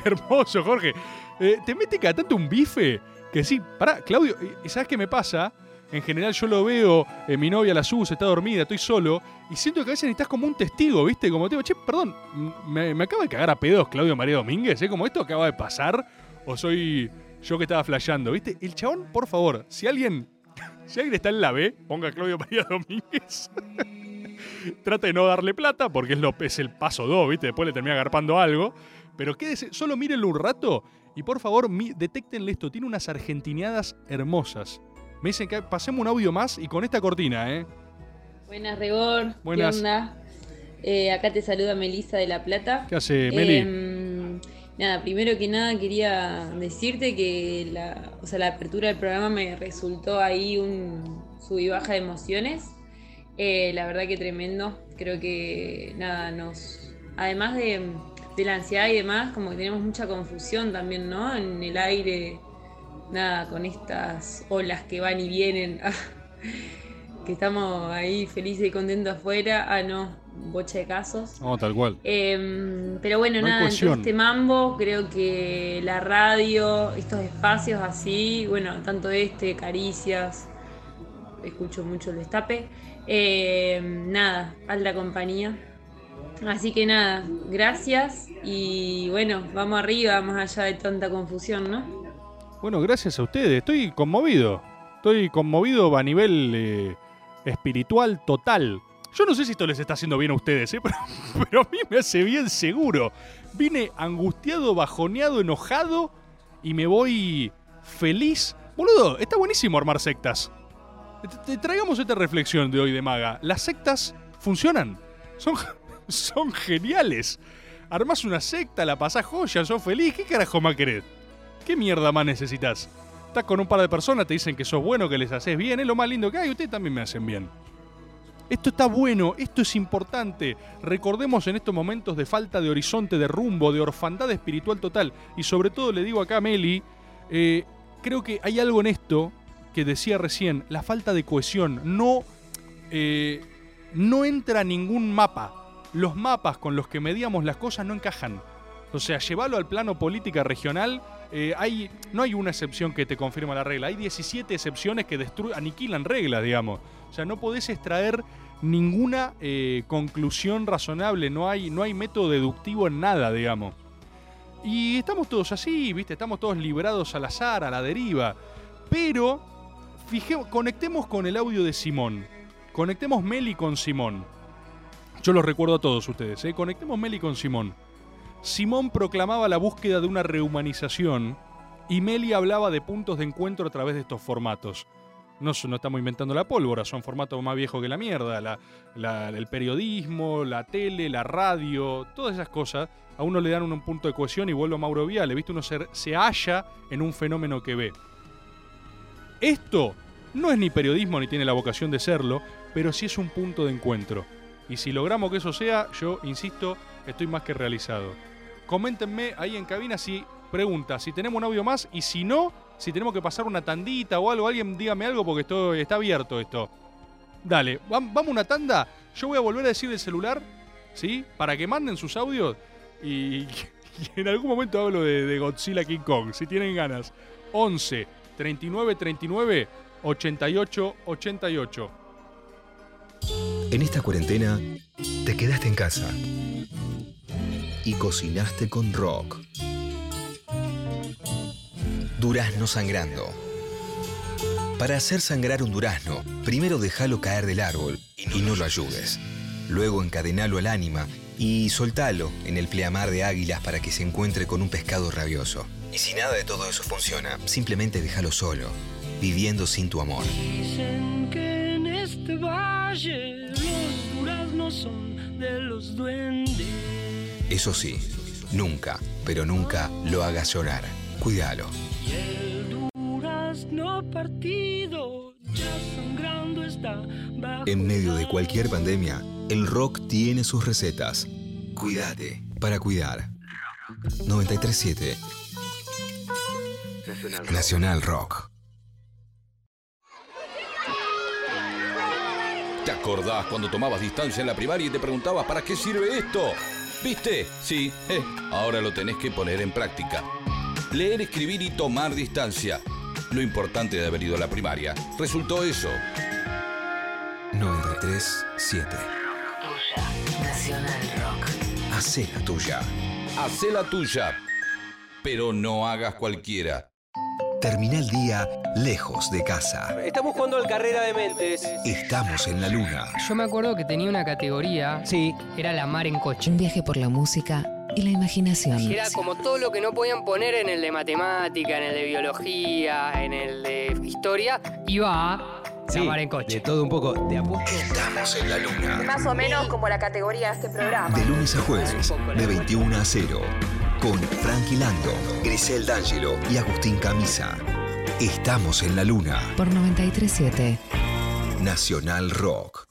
Speaker 1: Hermoso, Jorge. Eh, te mete cada tanto un bife que sí, pará, Claudio, ¿y sabes qué me pasa? En general yo lo veo, eh, mi novia la sus, está dormida, estoy solo, y siento que a veces necesitas como un testigo, ¿viste? Como te digo, che, perdón, m- me, me acaba de cagar a pedos Claudio María Domínguez, ¿eh? Como esto acaba de pasar, o soy yo que estaba flasheando, ¿viste? El chabón, por favor, si alguien, si alguien está en la B, ponga a Claudio María Domínguez. Trata de no darle plata, porque es, lo, es el paso 2, ¿viste? Después le termina agarpando algo. Pero quédese, solo mírenlo un rato y por favor, mi, detéctenle esto. Tiene unas argentineadas hermosas. Me dicen que pasemos un audio más y con esta cortina, ¿eh?
Speaker 15: Buenas, Rebor.
Speaker 1: Buenas.
Speaker 15: ¿Qué onda? Eh, acá te saluda Melissa de La Plata.
Speaker 1: ¿Qué hace, Meli?
Speaker 15: Em, nada, primero que nada quería decirte que la, o sea, la apertura del programa me resultó ahí un sub y baja de emociones. Eh, la verdad que tremendo. Creo que nada, nos. Además de de la ansiedad y demás, como que tenemos mucha confusión también, ¿no? En el aire, nada, con estas olas que van y vienen, que estamos ahí felices y contentos afuera, ah, no, bocha de casos.
Speaker 1: No, tal cual.
Speaker 15: Em, pero bueno,
Speaker 1: No
Speaker 15: nada, este mambo creo que la radio, estos espacios así, bueno, tanto este, Caricias, escucho mucho el destape, em, nada, alta compañía. Así que nada, gracias y bueno, vamos arriba, más allá de tanta confusión, ¿no?
Speaker 1: Bueno, gracias a ustedes. Estoy conmovido. Estoy conmovido a nivel eh, espiritual total. Yo no sé si esto les está haciendo bien a ustedes, ¿eh? pero, pero a mí me hace bien seguro. Vine angustiado, bajoneado, enojado y me voy feliz. Boludo, está buenísimo armar sectas. Te- traigamos esta reflexión de hoy de Maga. Las sectas funcionan. Son, son geniales. Armás una secta, la pasás joya, sos feliz. ¿Qué carajo más querés? ¿Qué mierda más necesitas? Estás con un par de personas, te dicen que sos bueno, que les haces bien, es lo más lindo que hay, ustedes también me hacen bien. Esto está bueno, esto es importante. Recordemos en estos momentos de falta de horizonte, de rumbo, de orfandad espiritual total. Y sobre todo le digo acá a Meli, eh, creo que hay algo en esto que decía recién, la falta de cohesión. No, eh, no entra ningún mapa. Los mapas con los que medíamos las cosas no encajan. O sea, llevarlo al plano política regional, eh, hay, no hay una excepción que te confirma la regla. Hay 17 excepciones que aniquilan reglas, digamos. O sea, no podés extraer ninguna eh, conclusión razonable. No hay, no hay método deductivo en nada, digamos. Y estamos todos así, ¿viste? Estamos todos librados al azar, a la deriva. Pero, fijemos, conectemos con el audio de Simón. Conectemos Meli con Simón. Yo los recuerdo a todos ustedes, ¿eh? Conectemos Meli con Simón. Simón proclamaba la búsqueda de una rehumanización y Meli hablaba de puntos de encuentro a través de estos formatos. No, no estamos inventando la pólvora, son formatos más viejos que la mierda. El periodismo, la tele, la radio, todas esas cosas a uno le dan un, un punto de cohesión y vuelvo a Mauro Viale, ¿viste? Uno se, se halla en un fenómeno que ve. Esto no es ni periodismo ni tiene la vocación de serlo, pero sí es un punto de encuentro. Y si logramos que eso sea, yo insisto, estoy más que realizado. Coméntenme ahí en cabina si pregunta, si tenemos un audio más y si no, si tenemos que pasar una tandita o algo, alguien dígame algo porque esto está abierto esto. Dale, vam- vamos una tanda. Yo voy a volver a decir el celular, ¿sí? Para que manden sus audios y, y en algún momento hablo de, de Godzilla King Kong, si tienen ganas. 11 39 39 88 88.
Speaker 4: En esta cuarentena, te quedaste en casa y cocinaste con rock. Durazno sangrando. Para hacer sangrar un durazno, primero déjalo caer del árbol y no lo ayudes. Luego encadenalo al ánima y soltalo en el pleamar de águilas para que se encuentre con un pescado rabioso. Y si nada de todo eso funciona, simplemente déjalo solo, viviendo sin tu amor.
Speaker 16: Dicen que este valle los duraznos son de los duendes.
Speaker 4: Eso sí, nunca, pero nunca lo hagas llorar. Cuídalo.
Speaker 16: Y el durazno partido ya sangrando está bajo.
Speaker 4: En medio de cualquier pandemia, el rock tiene sus recetas. Cuídate para cuidar. 937 Nacional Rock.
Speaker 17: ¿Te acordás cuando tomabas distancia en la primaria y te preguntabas para qué sirve esto? ¿Viste? Sí, eh, ahora lo tenés que poner en práctica. Leer, escribir y tomar distancia. Lo importante de haber ido a la primaria resultó eso.
Speaker 4: 937
Speaker 5: Nacional Rock.
Speaker 4: Hacé la tuya.
Speaker 17: Hacé la tuya, pero no hagas cualquiera.
Speaker 4: Termina el día lejos de casa.
Speaker 18: Estamos jugando al Carrera de Mentes.
Speaker 4: Estamos en la luna.
Speaker 19: Yo me acuerdo que tenía una categoría. Sí. Era la mar en coche.
Speaker 5: Un viaje por la música y la imaginación.
Speaker 19: Era como todo lo que no podían poner en el de matemática, en el de biología, en el de historia, iba a la mar en coche.
Speaker 18: De todo un poco. De apuesto.
Speaker 4: Estamos en la luna.
Speaker 20: Más o menos como la categoría de este programa.
Speaker 4: De lunes a jueves, de 21 a 0. Con Frankie Lando, Grisel D'Angelo y Agustín Camisa. Estamos en la luna.
Speaker 5: Por 937
Speaker 4: Nacional Rock.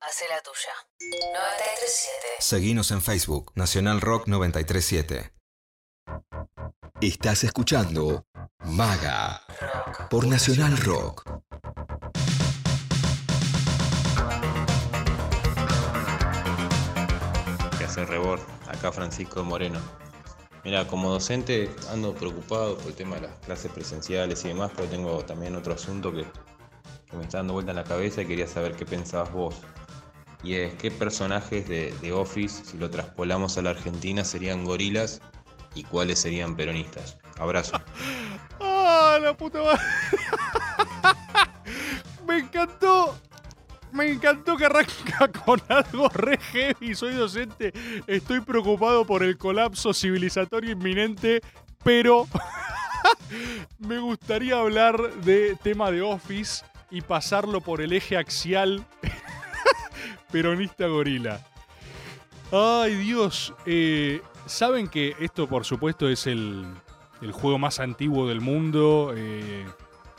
Speaker 5: Hacé la tuya. 937.
Speaker 4: Seguinos en Facebook, Nacional Rock 937. Estás escuchando Maga por Nacional Rock.
Speaker 21: ¿Qué hace Rebord? Acá Francisco Moreno. Mira, como docente ando preocupado por el tema de las clases presenciales y demás, pero tengo también otro asunto que, me está dando vuelta en la cabeza y quería saber qué pensabas vos. Y es qué personajes de, de Office, si lo traspolamos a la Argentina, serían gorilas y cuáles serían peronistas. Abrazo.
Speaker 1: ¡Ah, la puta madre! Me encantó. Me encantó que arranca con algo re heavy. Soy docente. Estoy preocupado por el colapso civilizatorio inminente, pero me gustaría hablar de tema de Office y pasarlo por el eje axial peronista gorila. Ay, Dios. Eh, Saben que esto, por supuesto, es el, el juego más antiguo del mundo. eh,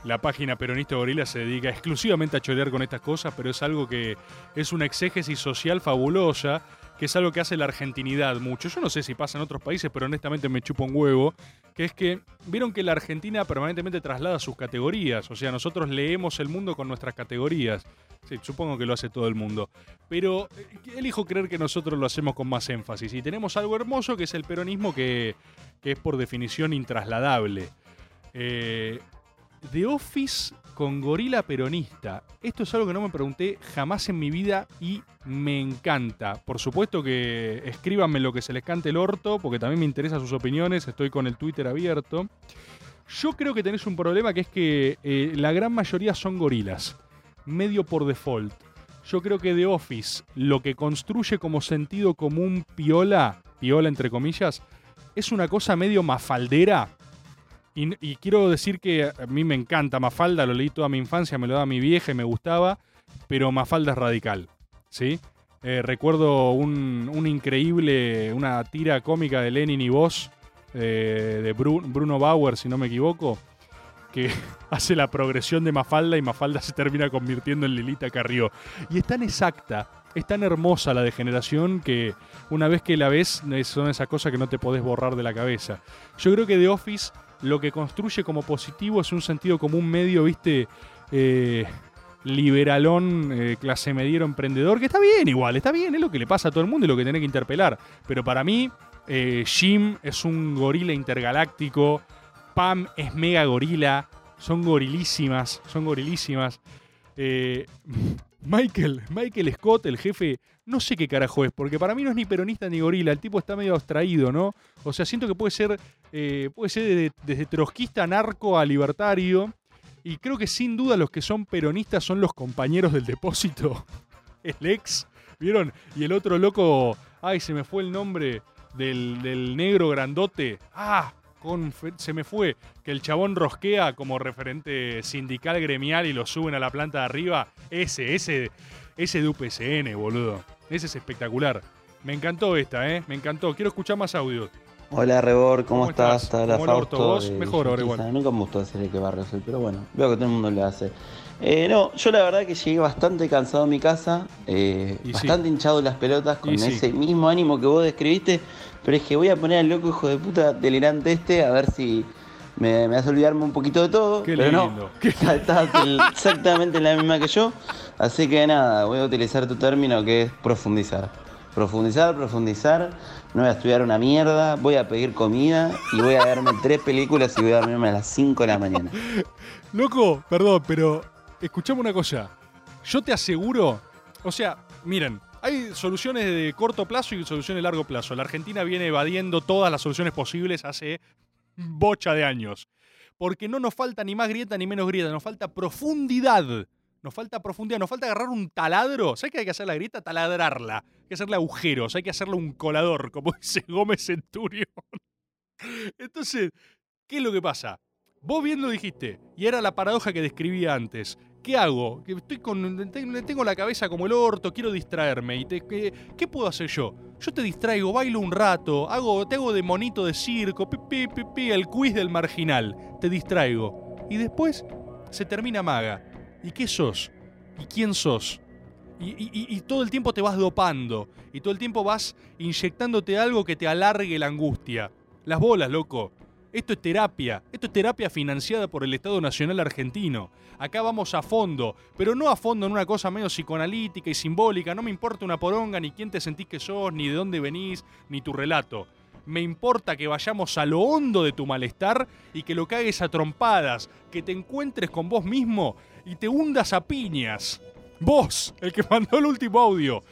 Speaker 1: la página Peronista Gorila se dedica exclusivamente a chorear con estas cosas, pero es algo que es una exégesis social fabulosa, que es algo que hace la argentinidad mucho. Yo no sé si pasa en otros países, pero honestamente me chupa un huevo, que es que vieron que la Argentina permanentemente traslada sus categorías, o sea, nosotros leemos el mundo con nuestras categorías. Sí, supongo que lo hace todo el mundo. Pero eh, elijo creer que nosotros lo hacemos con más énfasis. Y tenemos algo hermoso que es el peronismo que, es por definición intrasladable. Eh, The Office con gorila peronista. Esto es algo que no me pregunté jamás en mi vida y me encanta. Por supuesto que escríbanme lo que se les cante el orto, porque también me interesan sus opiniones. Estoy con el Twitter abierto. Yo creo que tenés un problema que es que eh, la gran mayoría son gorilas. Medio por default. Yo creo que The Office, lo que construye como sentido común piola, piola entre comillas, es una cosa medio mafaldera. Y, quiero decir que a mí me encanta Mafalda, lo leí toda mi infancia, me lo daba mi vieja y me gustaba, pero Mafalda es radical, ¿sí? Eh, recuerdo un, un increíble, una tira cómica de Lenin y Vos, eh, de Bru- Bruno Bauer, si no me equivoco, que hace la progresión de Mafalda y Mafalda se termina convirtiendo en Lilita Carrió. Y es tan exacta, es tan hermosa la degeneración que una vez que la ves es- son esas cosas que no te podés borrar de la cabeza. Yo creo que The Office lo que construye como positivo es un sentido común medio, viste, eh, liberalón, eh, clase mediero, emprendedor, que está bien igual, está bien, es lo que le pasa a todo el mundo y lo que tiene que interpelar. Pero para mí, eh, Jim es un gorila intergaláctico, Pam es mega gorila, son gorilísimas, son gorilísimas. Michael, Michael Scott, el jefe, no sé qué carajo es, porque para mí no es ni peronista ni gorila, el tipo está medio abstraído, ¿no? O sea, siento que puede ser, eh, puede ser de- desde trotskista narco a libertario, y creo que sin duda los que son peronistas son los compañeros del depósito, el ex, ¿vieron? Y el otro loco, ay, se me fue el nombre del, del negro grandote, ah, confe- se me fue, que el chabón rosquea como referente sindical gremial y lo suben a la planta de arriba. Ese, ese, ese de UPCN, boludo. Ese es espectacular. Me encantó esta, ¿eh? Me encantó. Quiero escuchar más audio.
Speaker 22: Hola Rebor, ¿cómo,
Speaker 1: ¿Cómo
Speaker 22: estás?
Speaker 1: estás?
Speaker 22: Te habla
Speaker 1: ¿Cómo el orto?
Speaker 22: Fausto
Speaker 1: ¿Vos? Mejor ahora igual.
Speaker 22: Nunca me gustó decirle que barrio soy, pero bueno, veo que todo el mundo lo hace. Eh, no, yo la verdad que llegué bastante cansado a mi casa, eh,
Speaker 1: Y sí.
Speaker 22: bastante hinchado las pelotas con
Speaker 1: Y sí.
Speaker 22: ese mismo ánimo que vos describiste, pero es que voy a poner al loco hijo de puta delirante este a ver si me, me hace olvidarme un poquito de todo.
Speaker 1: Qué
Speaker 22: pero no,
Speaker 1: lindo.
Speaker 22: estás el- exactamente la misma que yo, así que nada, voy a utilizar tu término que es profundizar. Profundizar, profundizar, no voy a estudiar una mierda, voy a pedir comida y voy a verme tres películas y voy a dormirme a las 5 de la mañana.
Speaker 1: Loco, perdón, pero escuchame una cosa. Yo te aseguro, o sea, miren, hay soluciones de corto plazo y soluciones de largo plazo. La Argentina viene evadiendo todas las soluciones posibles hace bocha de años. Porque no nos falta ni más grieta ni menos grieta, nos falta profundidad. Nos falta profundidad, nos falta agarrar un taladro. ¿Sabes qué hay que hacer la grieta? Taladrarla. Hay que hacerle agujeros, hay que hacerle un colador, como dice Gómez Centurión. Entonces, ¿qué es lo que pasa? Vos bien lo dijiste, y era la paradoja que describía antes. ¿Qué hago? Que estoy con. te- Tengo la cabeza como el orto, quiero distraerme. Y ¿qué, puedo hacer yo? Yo te distraigo, bailo un rato, hago, te hago de monito de circo, pi, pi, pi, pi, el quiz del marginal. Te distraigo. Y después se termina maga. ¿Y qué sos? ¿Y quién sos? Y, todo el tiempo te vas dopando. Y todo el tiempo vas inyectándote algo que te alargue la angustia. Las bolas, loco. Esto es terapia. Esto es terapia financiada por el Estado Nacional Argentino. Acá vamos a fondo, pero no a fondo en una cosa medio psicoanalítica y simbólica. No me importa una poronga, ni quién te sentís que sos, ni de dónde venís, ni tu relato. Me importa que vayamos a lo hondo de tu malestar y que lo cagues a trompadas, que te encuentres con vos mismo y te hundas a piñas. Vos, el que mandó el último audio,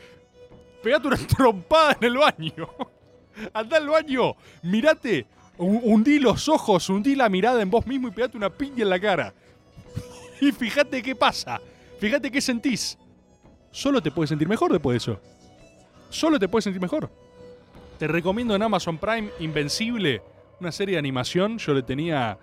Speaker 1: pegate una trompada en el baño. Andá al baño, mirate, hu- hundí los ojos, hundí la mirada en vos mismo y pegate una piña en la cara. Y fíjate qué pasa, fíjate qué sentís. Solo te puedes sentir mejor después de eso. Solo te puedes sentir mejor. Te recomiendo en Amazon Prime Invencible, una serie de animación. Yo le tenía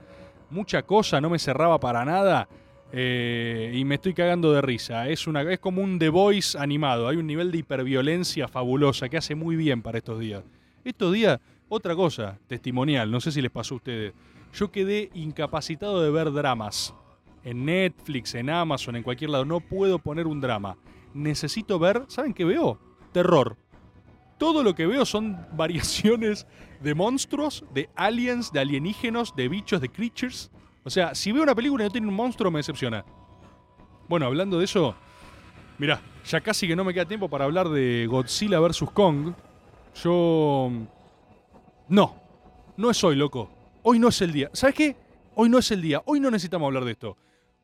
Speaker 1: mucha cosa, no me cerraba para nada. Eh, y me estoy cagando de risa. Es, una, es como un The Voice animado. Hay un nivel de hiperviolencia fabulosa que hace muy bien para estos días. Estos días, otra cosa, testimonial, no sé si les pasó a ustedes. Yo quedé incapacitado de ver dramas. En Netflix, en Amazon, en cualquier lado. No puedo poner un drama. Necesito ver, ¿saben qué veo? Terror. Todo lo que veo son variaciones de monstruos, de aliens, de alienígenos, de bichos, de creatures. O sea, si veo una película y no tiene un monstruo, me decepciona. Bueno, hablando de eso, mirá, ya casi que no me queda tiempo para hablar de Godzilla vs. Kong. Yo... No, no es hoy, loco. Hoy no es el día. ¿Sabes qué? Hoy no es el día. Hoy no necesitamos hablar de esto.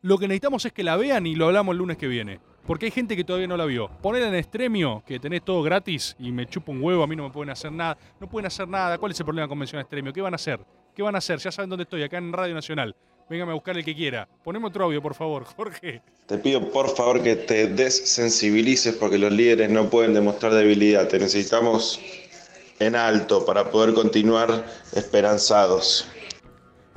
Speaker 1: Lo que necesitamos es que la vean y lo hablamos el lunes que viene. Porque hay gente que todavía no la vio. Ponela en Extremio, que tenés todo gratis y me chupa un huevo, a mí no me pueden hacer nada. No pueden hacer nada. ¿Cuál es el problema con mencionar Extremio? ¿Qué van a hacer? ¿Qué van a hacer? Ya saben dónde estoy, acá en Radio Nacional. Véngame a buscar el que quiera. Poneme otro audio, por favor, Jorge.
Speaker 23: Te pido por favor que te desensibilices porque los líderes no pueden demostrar debilidad. Te necesitamos en alto para poder continuar esperanzados.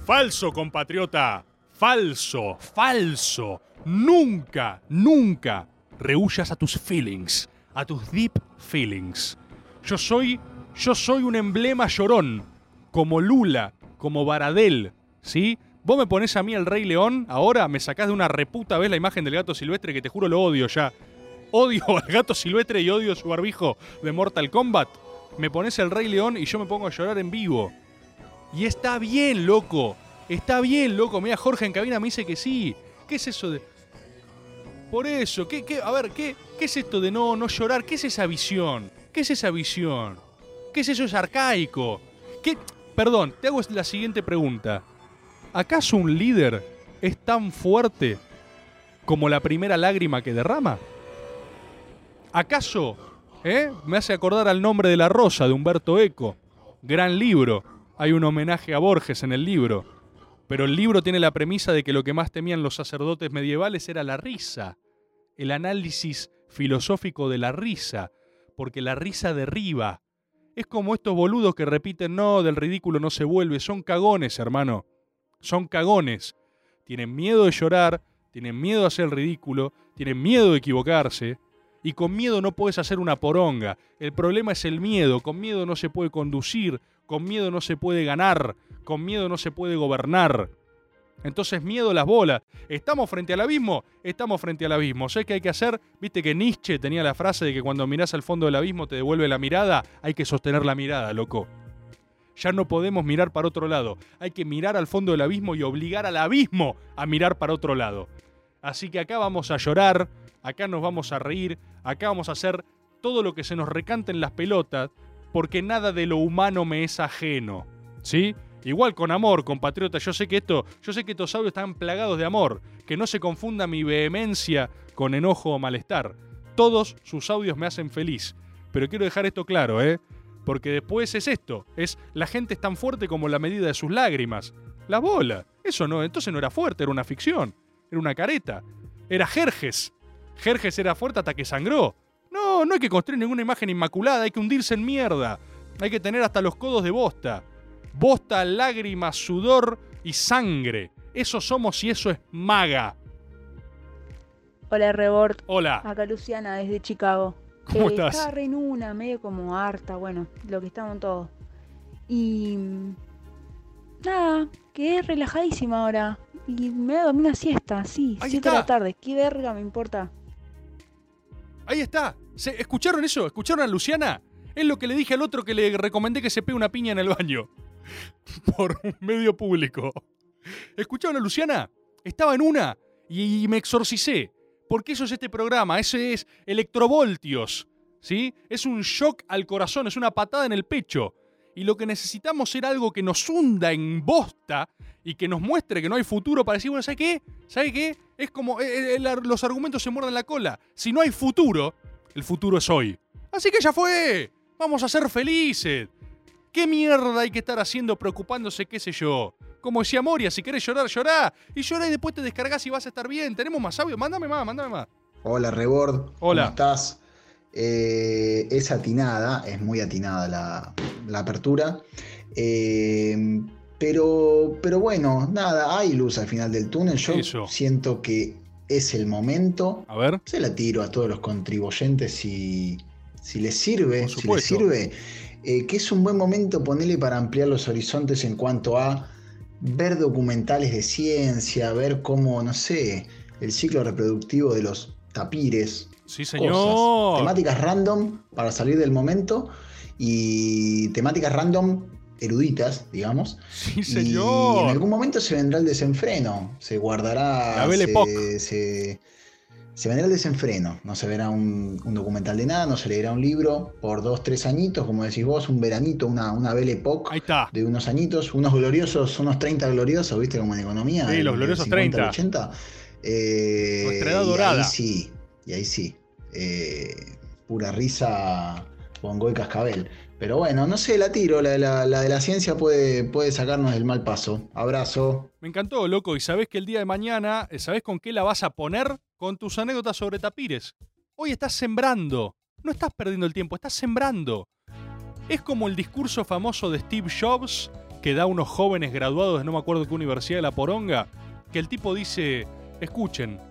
Speaker 1: Falso, compatriota. Falso, falso. Nunca, nunca rehuyas a tus feelings, a tus deep feelings. Yo soy, yo soy un emblema llorón, como Lula, como Baradel, ¿sí? Vos me pones a mí el Rey León, ahora me sacás de una reputa vez la imagen del gato silvestre que te juro lo odio ya. Odio al gato silvestre y odio su barbijo de Mortal Kombat. Me pones el Rey León y yo me pongo a llorar en vivo. Y está bien, loco. Está bien, loco. Mira, Jorge en cabina me dice que sí. ¿Qué es eso de.? Por eso, ¿qué, qué, a ver, ¿qué, ¿qué es esto de no, no llorar? ¿Qué es esa visión? ¿Qué es esa visión? ¿Qué es eso? Es arcaico. ¿Qué? Perdón, te hago la siguiente pregunta. ¿Acaso un líder es tan fuerte como la primera lágrima que derrama? ¿Acaso, eh? Me hace acordar al nombre de la rosa de Humberto Eco. Gran libro. Hay un homenaje a Borges en el libro. Pero el libro tiene la premisa de que lo que más temían los sacerdotes medievales era la risa, el análisis filosófico de la risa, porque la risa derriba. Es como estos boludos que repiten, no, del ridículo no se vuelve, son cagones, hermano. Son cagones. Tienen miedo de llorar, tienen miedo de hacer el ridículo, tienen miedo de equivocarse, y con miedo no puedes hacer una poronga. El problema es el miedo, con miedo no se puede conducir, con miedo no se puede ganar, con miedo no se puede gobernar. Entonces, miedo a las bolas. ¿Estamos frente al abismo? Estamos frente al abismo. ¿Sé qué hay que hacer? Viste que Nietzsche tenía la frase de que cuando mirás al fondo del abismo te devuelve la mirada. Hay que sostener la mirada, loco. Ya no podemos mirar para otro lado. Hay que mirar al fondo del abismo y obligar al abismo a mirar para otro lado. Así que acá vamos a llorar, acá nos vamos a reír, acá vamos a hacer todo lo que se nos recante en las pelotas, porque nada de lo humano me es ajeno. ¿Sí? Igual con amor, compatriota, yo sé que esto, yo sé que estos audios están plagados de amor, que no se confunda mi vehemencia con enojo o malestar. Todos sus audios me hacen feliz, pero quiero dejar esto claro, ¿eh? Porque después es esto, es la gente es tan fuerte como la medida de sus lágrimas. La bola, eso no, entonces no era fuerte, era una ficción, era una careta, era Jerjes. Jerjes era fuerte hasta que sangró. No, no hay que construir ninguna imagen inmaculada, hay que hundirse en mierda. Hay que tener hasta los codos de bosta. Bosta, lágrimas, sudor y sangre. Eso somos y eso es maga.
Speaker 24: Hola Rebord.
Speaker 1: Hola.
Speaker 24: Acá Luciana desde Chicago.
Speaker 1: ¿Cómo
Speaker 24: Eh,
Speaker 1: estás?
Speaker 24: Estaba re en una, medio como harta, bueno, lo que estamos todos. Y mm, nada, quedé relajadísima ahora. Y me voy a dormir una siesta, sí,
Speaker 1: Ahí
Speaker 24: 7 de la tarde. ¿Qué verga me importa?
Speaker 1: Ahí está. ¿Se- ¿Escucharon eso? ¿Escucharon a Luciana? Es lo que le dije al otro que le recomendé que se pegue una piña en el baño. Por un medio público. ¿Escucharon a Luciana? Estaba en una y me exorcicé. Porque eso es este programa. Ese es electrovoltios. ¿Sí? Es un shock al corazón, es una patada en el pecho. Y lo que necesitamos era algo que nos hunda en bosta y que nos muestre que no hay futuro para decir, bueno, ¿sabe qué? ¿Sabe qué? Es como eh, eh, los argumentos se muerden la cola. Si no hay futuro, el futuro es hoy. Así que ya fue. Vamos a ser felices. ¿Qué mierda hay que estar haciendo preocupándose, qué sé yo? Como decía Moria, si querés llorar, llorá. Y llorá y después te descargas y vas a estar bien. Tenemos más audio. Mándame más, mándame más.
Speaker 25: Hola Rebord,
Speaker 1: Hola.
Speaker 25: ¿cómo estás? Eh, es atinada, es muy atinada la, la apertura. Eh, pero, pero bueno, nada, hay luz al final del túnel. Yo siento que es el momento.
Speaker 1: A ver.
Speaker 25: Se la tiro a todos los contribuyentes si, si les sirve, si les sirve. Eh, que es un buen momento ponerle para ampliar los horizontes en cuanto a ver documentales de ciencia, ver cómo, no sé, el ciclo reproductivo de los tapires.
Speaker 1: Sí,
Speaker 25: cosas.
Speaker 1: señor.
Speaker 25: Temáticas random para salir del momento y temáticas random eruditas, digamos.
Speaker 1: Sí,
Speaker 25: Y
Speaker 1: señor.
Speaker 25: en algún momento se vendrá el desenfreno, se guardará.
Speaker 1: La
Speaker 25: se, se, se vendrá el desenfreno, no se verá un, un documental de nada, no se leerá un libro por dos, tres añitos, como decís vos, un veranito, una, una Belle Époque de unos añitos, unos gloriosos, unos 30 gloriosos, ¿viste? Como en economía.
Speaker 1: Sí, los gloriosos
Speaker 25: 50 al
Speaker 1: 30.
Speaker 25: 80. Eh,
Speaker 1: Nuestra edad
Speaker 25: y
Speaker 1: dorada.
Speaker 25: Ahí sí, y ahí sí. eh, pura risa, bongo y cascabel. Pero bueno, no sé, la tiro, la, la- la de la ciencia puede, puede sacarnos del mal paso. Abrazo.
Speaker 1: Me encantó, loco. Y sabés que el día de mañana, eh, ¿sabés con qué la vas a poner? Con tus anécdotas sobre tapires. Hoy estás sembrando. No estás perdiendo el tiempo, estás sembrando. Es como el discurso famoso de Steve Jobs que da a unos jóvenes graduados de no me acuerdo qué universidad de la Poronga, que el tipo dice, escuchen,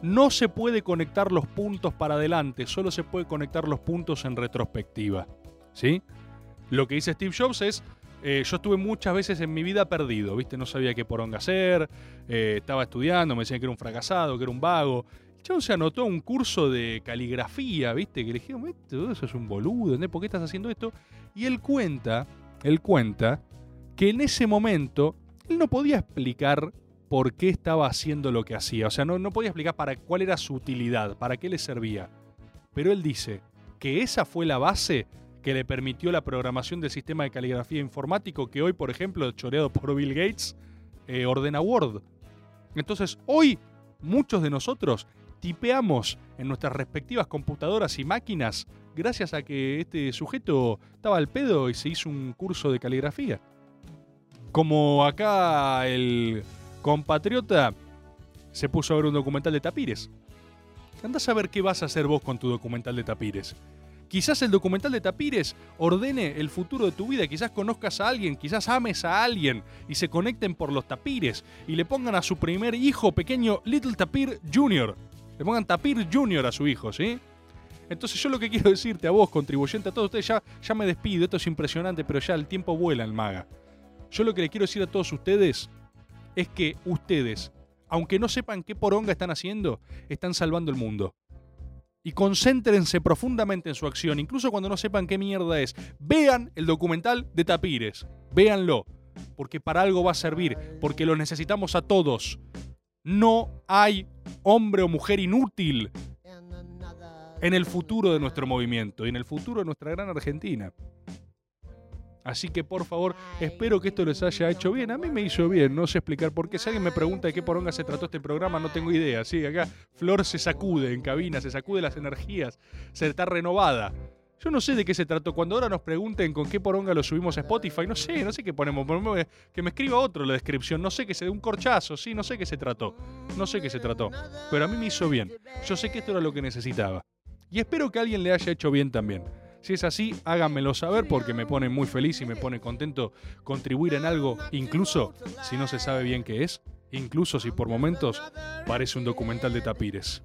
Speaker 1: no se puede conectar los puntos para adelante, solo se puede conectar los puntos en retrospectiva. ¿Sí? Lo que dice Steve Jobs es, eh, yo estuve muchas veces en mi vida perdido, ¿viste? No sabía qué poronga hacer, eh, estaba estudiando, me decían que era un fracasado, que era un vago. El se anotó un curso de caligrafía, ¿viste? Que le dijeron, "Esto, eso es un boludo. ¿Por qué estás haciendo esto? Y él cuenta, él cuenta que en ese momento él no podía explicar por qué estaba haciendo lo que hacía. O sea, no, no podía explicar para cuál era su utilidad, para qué le servía. Pero él dice que esa fue la base que le permitió la programación del sistema de caligrafía informático que hoy, por ejemplo, choreado por Bill Gates, eh, ordena Word. Entonces, hoy muchos de nosotros tipeamos en nuestras respectivas computadoras y máquinas gracias a que este sujeto estaba al pedo y se hizo un curso de caligrafía. Como acá el compatriota se puso a ver un documental de tapires. Andás a ver qué vas a hacer vos con tu documental de tapires. Quizás el documental de Tapires ordene el futuro de tu vida, quizás conozcas a alguien, quizás ames a alguien y se conecten por los Tapires y le pongan a su primer hijo pequeño Little Tapir Jr. Le pongan Tapir Jr. a su hijo, ¿sí? Entonces yo lo que quiero decirte a vos, contribuyente, a todos ustedes, ya, ya me despido, esto es impresionante, pero ya el tiempo vuela el maga. Yo lo que le quiero decir a todos ustedes es que ustedes, aunque no sepan qué poronga están haciendo, están salvando el mundo y concéntrense profundamente en su acción, incluso cuando no sepan qué mierda es. Vean el documental de Tapires, véanlo, porque para algo va a servir, porque lo necesitamos a todos. No hay hombre o mujer inútil en el futuro de nuestro movimiento y en el futuro de nuestra gran Argentina. Así que por favor, espero que esto les haya hecho bien. A mí me hizo bien, no sé explicar por qué. Si alguien me pregunta de qué poronga se trató este programa, no tengo idea. Sí, acá Flor se sacude en cabina, se sacude las energías, se está renovada. Yo no sé de qué se trató. Cuando ahora nos pregunten con qué poronga lo subimos a Spotify, no sé, no sé qué ponemos. Que me escriba otro la descripción. No sé qué se dé un corchazo, sí, no sé qué se trató. No sé qué se trató. Pero a mí me hizo bien. Yo sé que esto era lo que necesitaba. Y espero que alguien le haya hecho bien también. Si es así, háganmelo saber porque me pone muy feliz y me pone contento contribuir en algo, incluso si no se sabe bien qué es, incluso si por momentos parece un documental de tapires.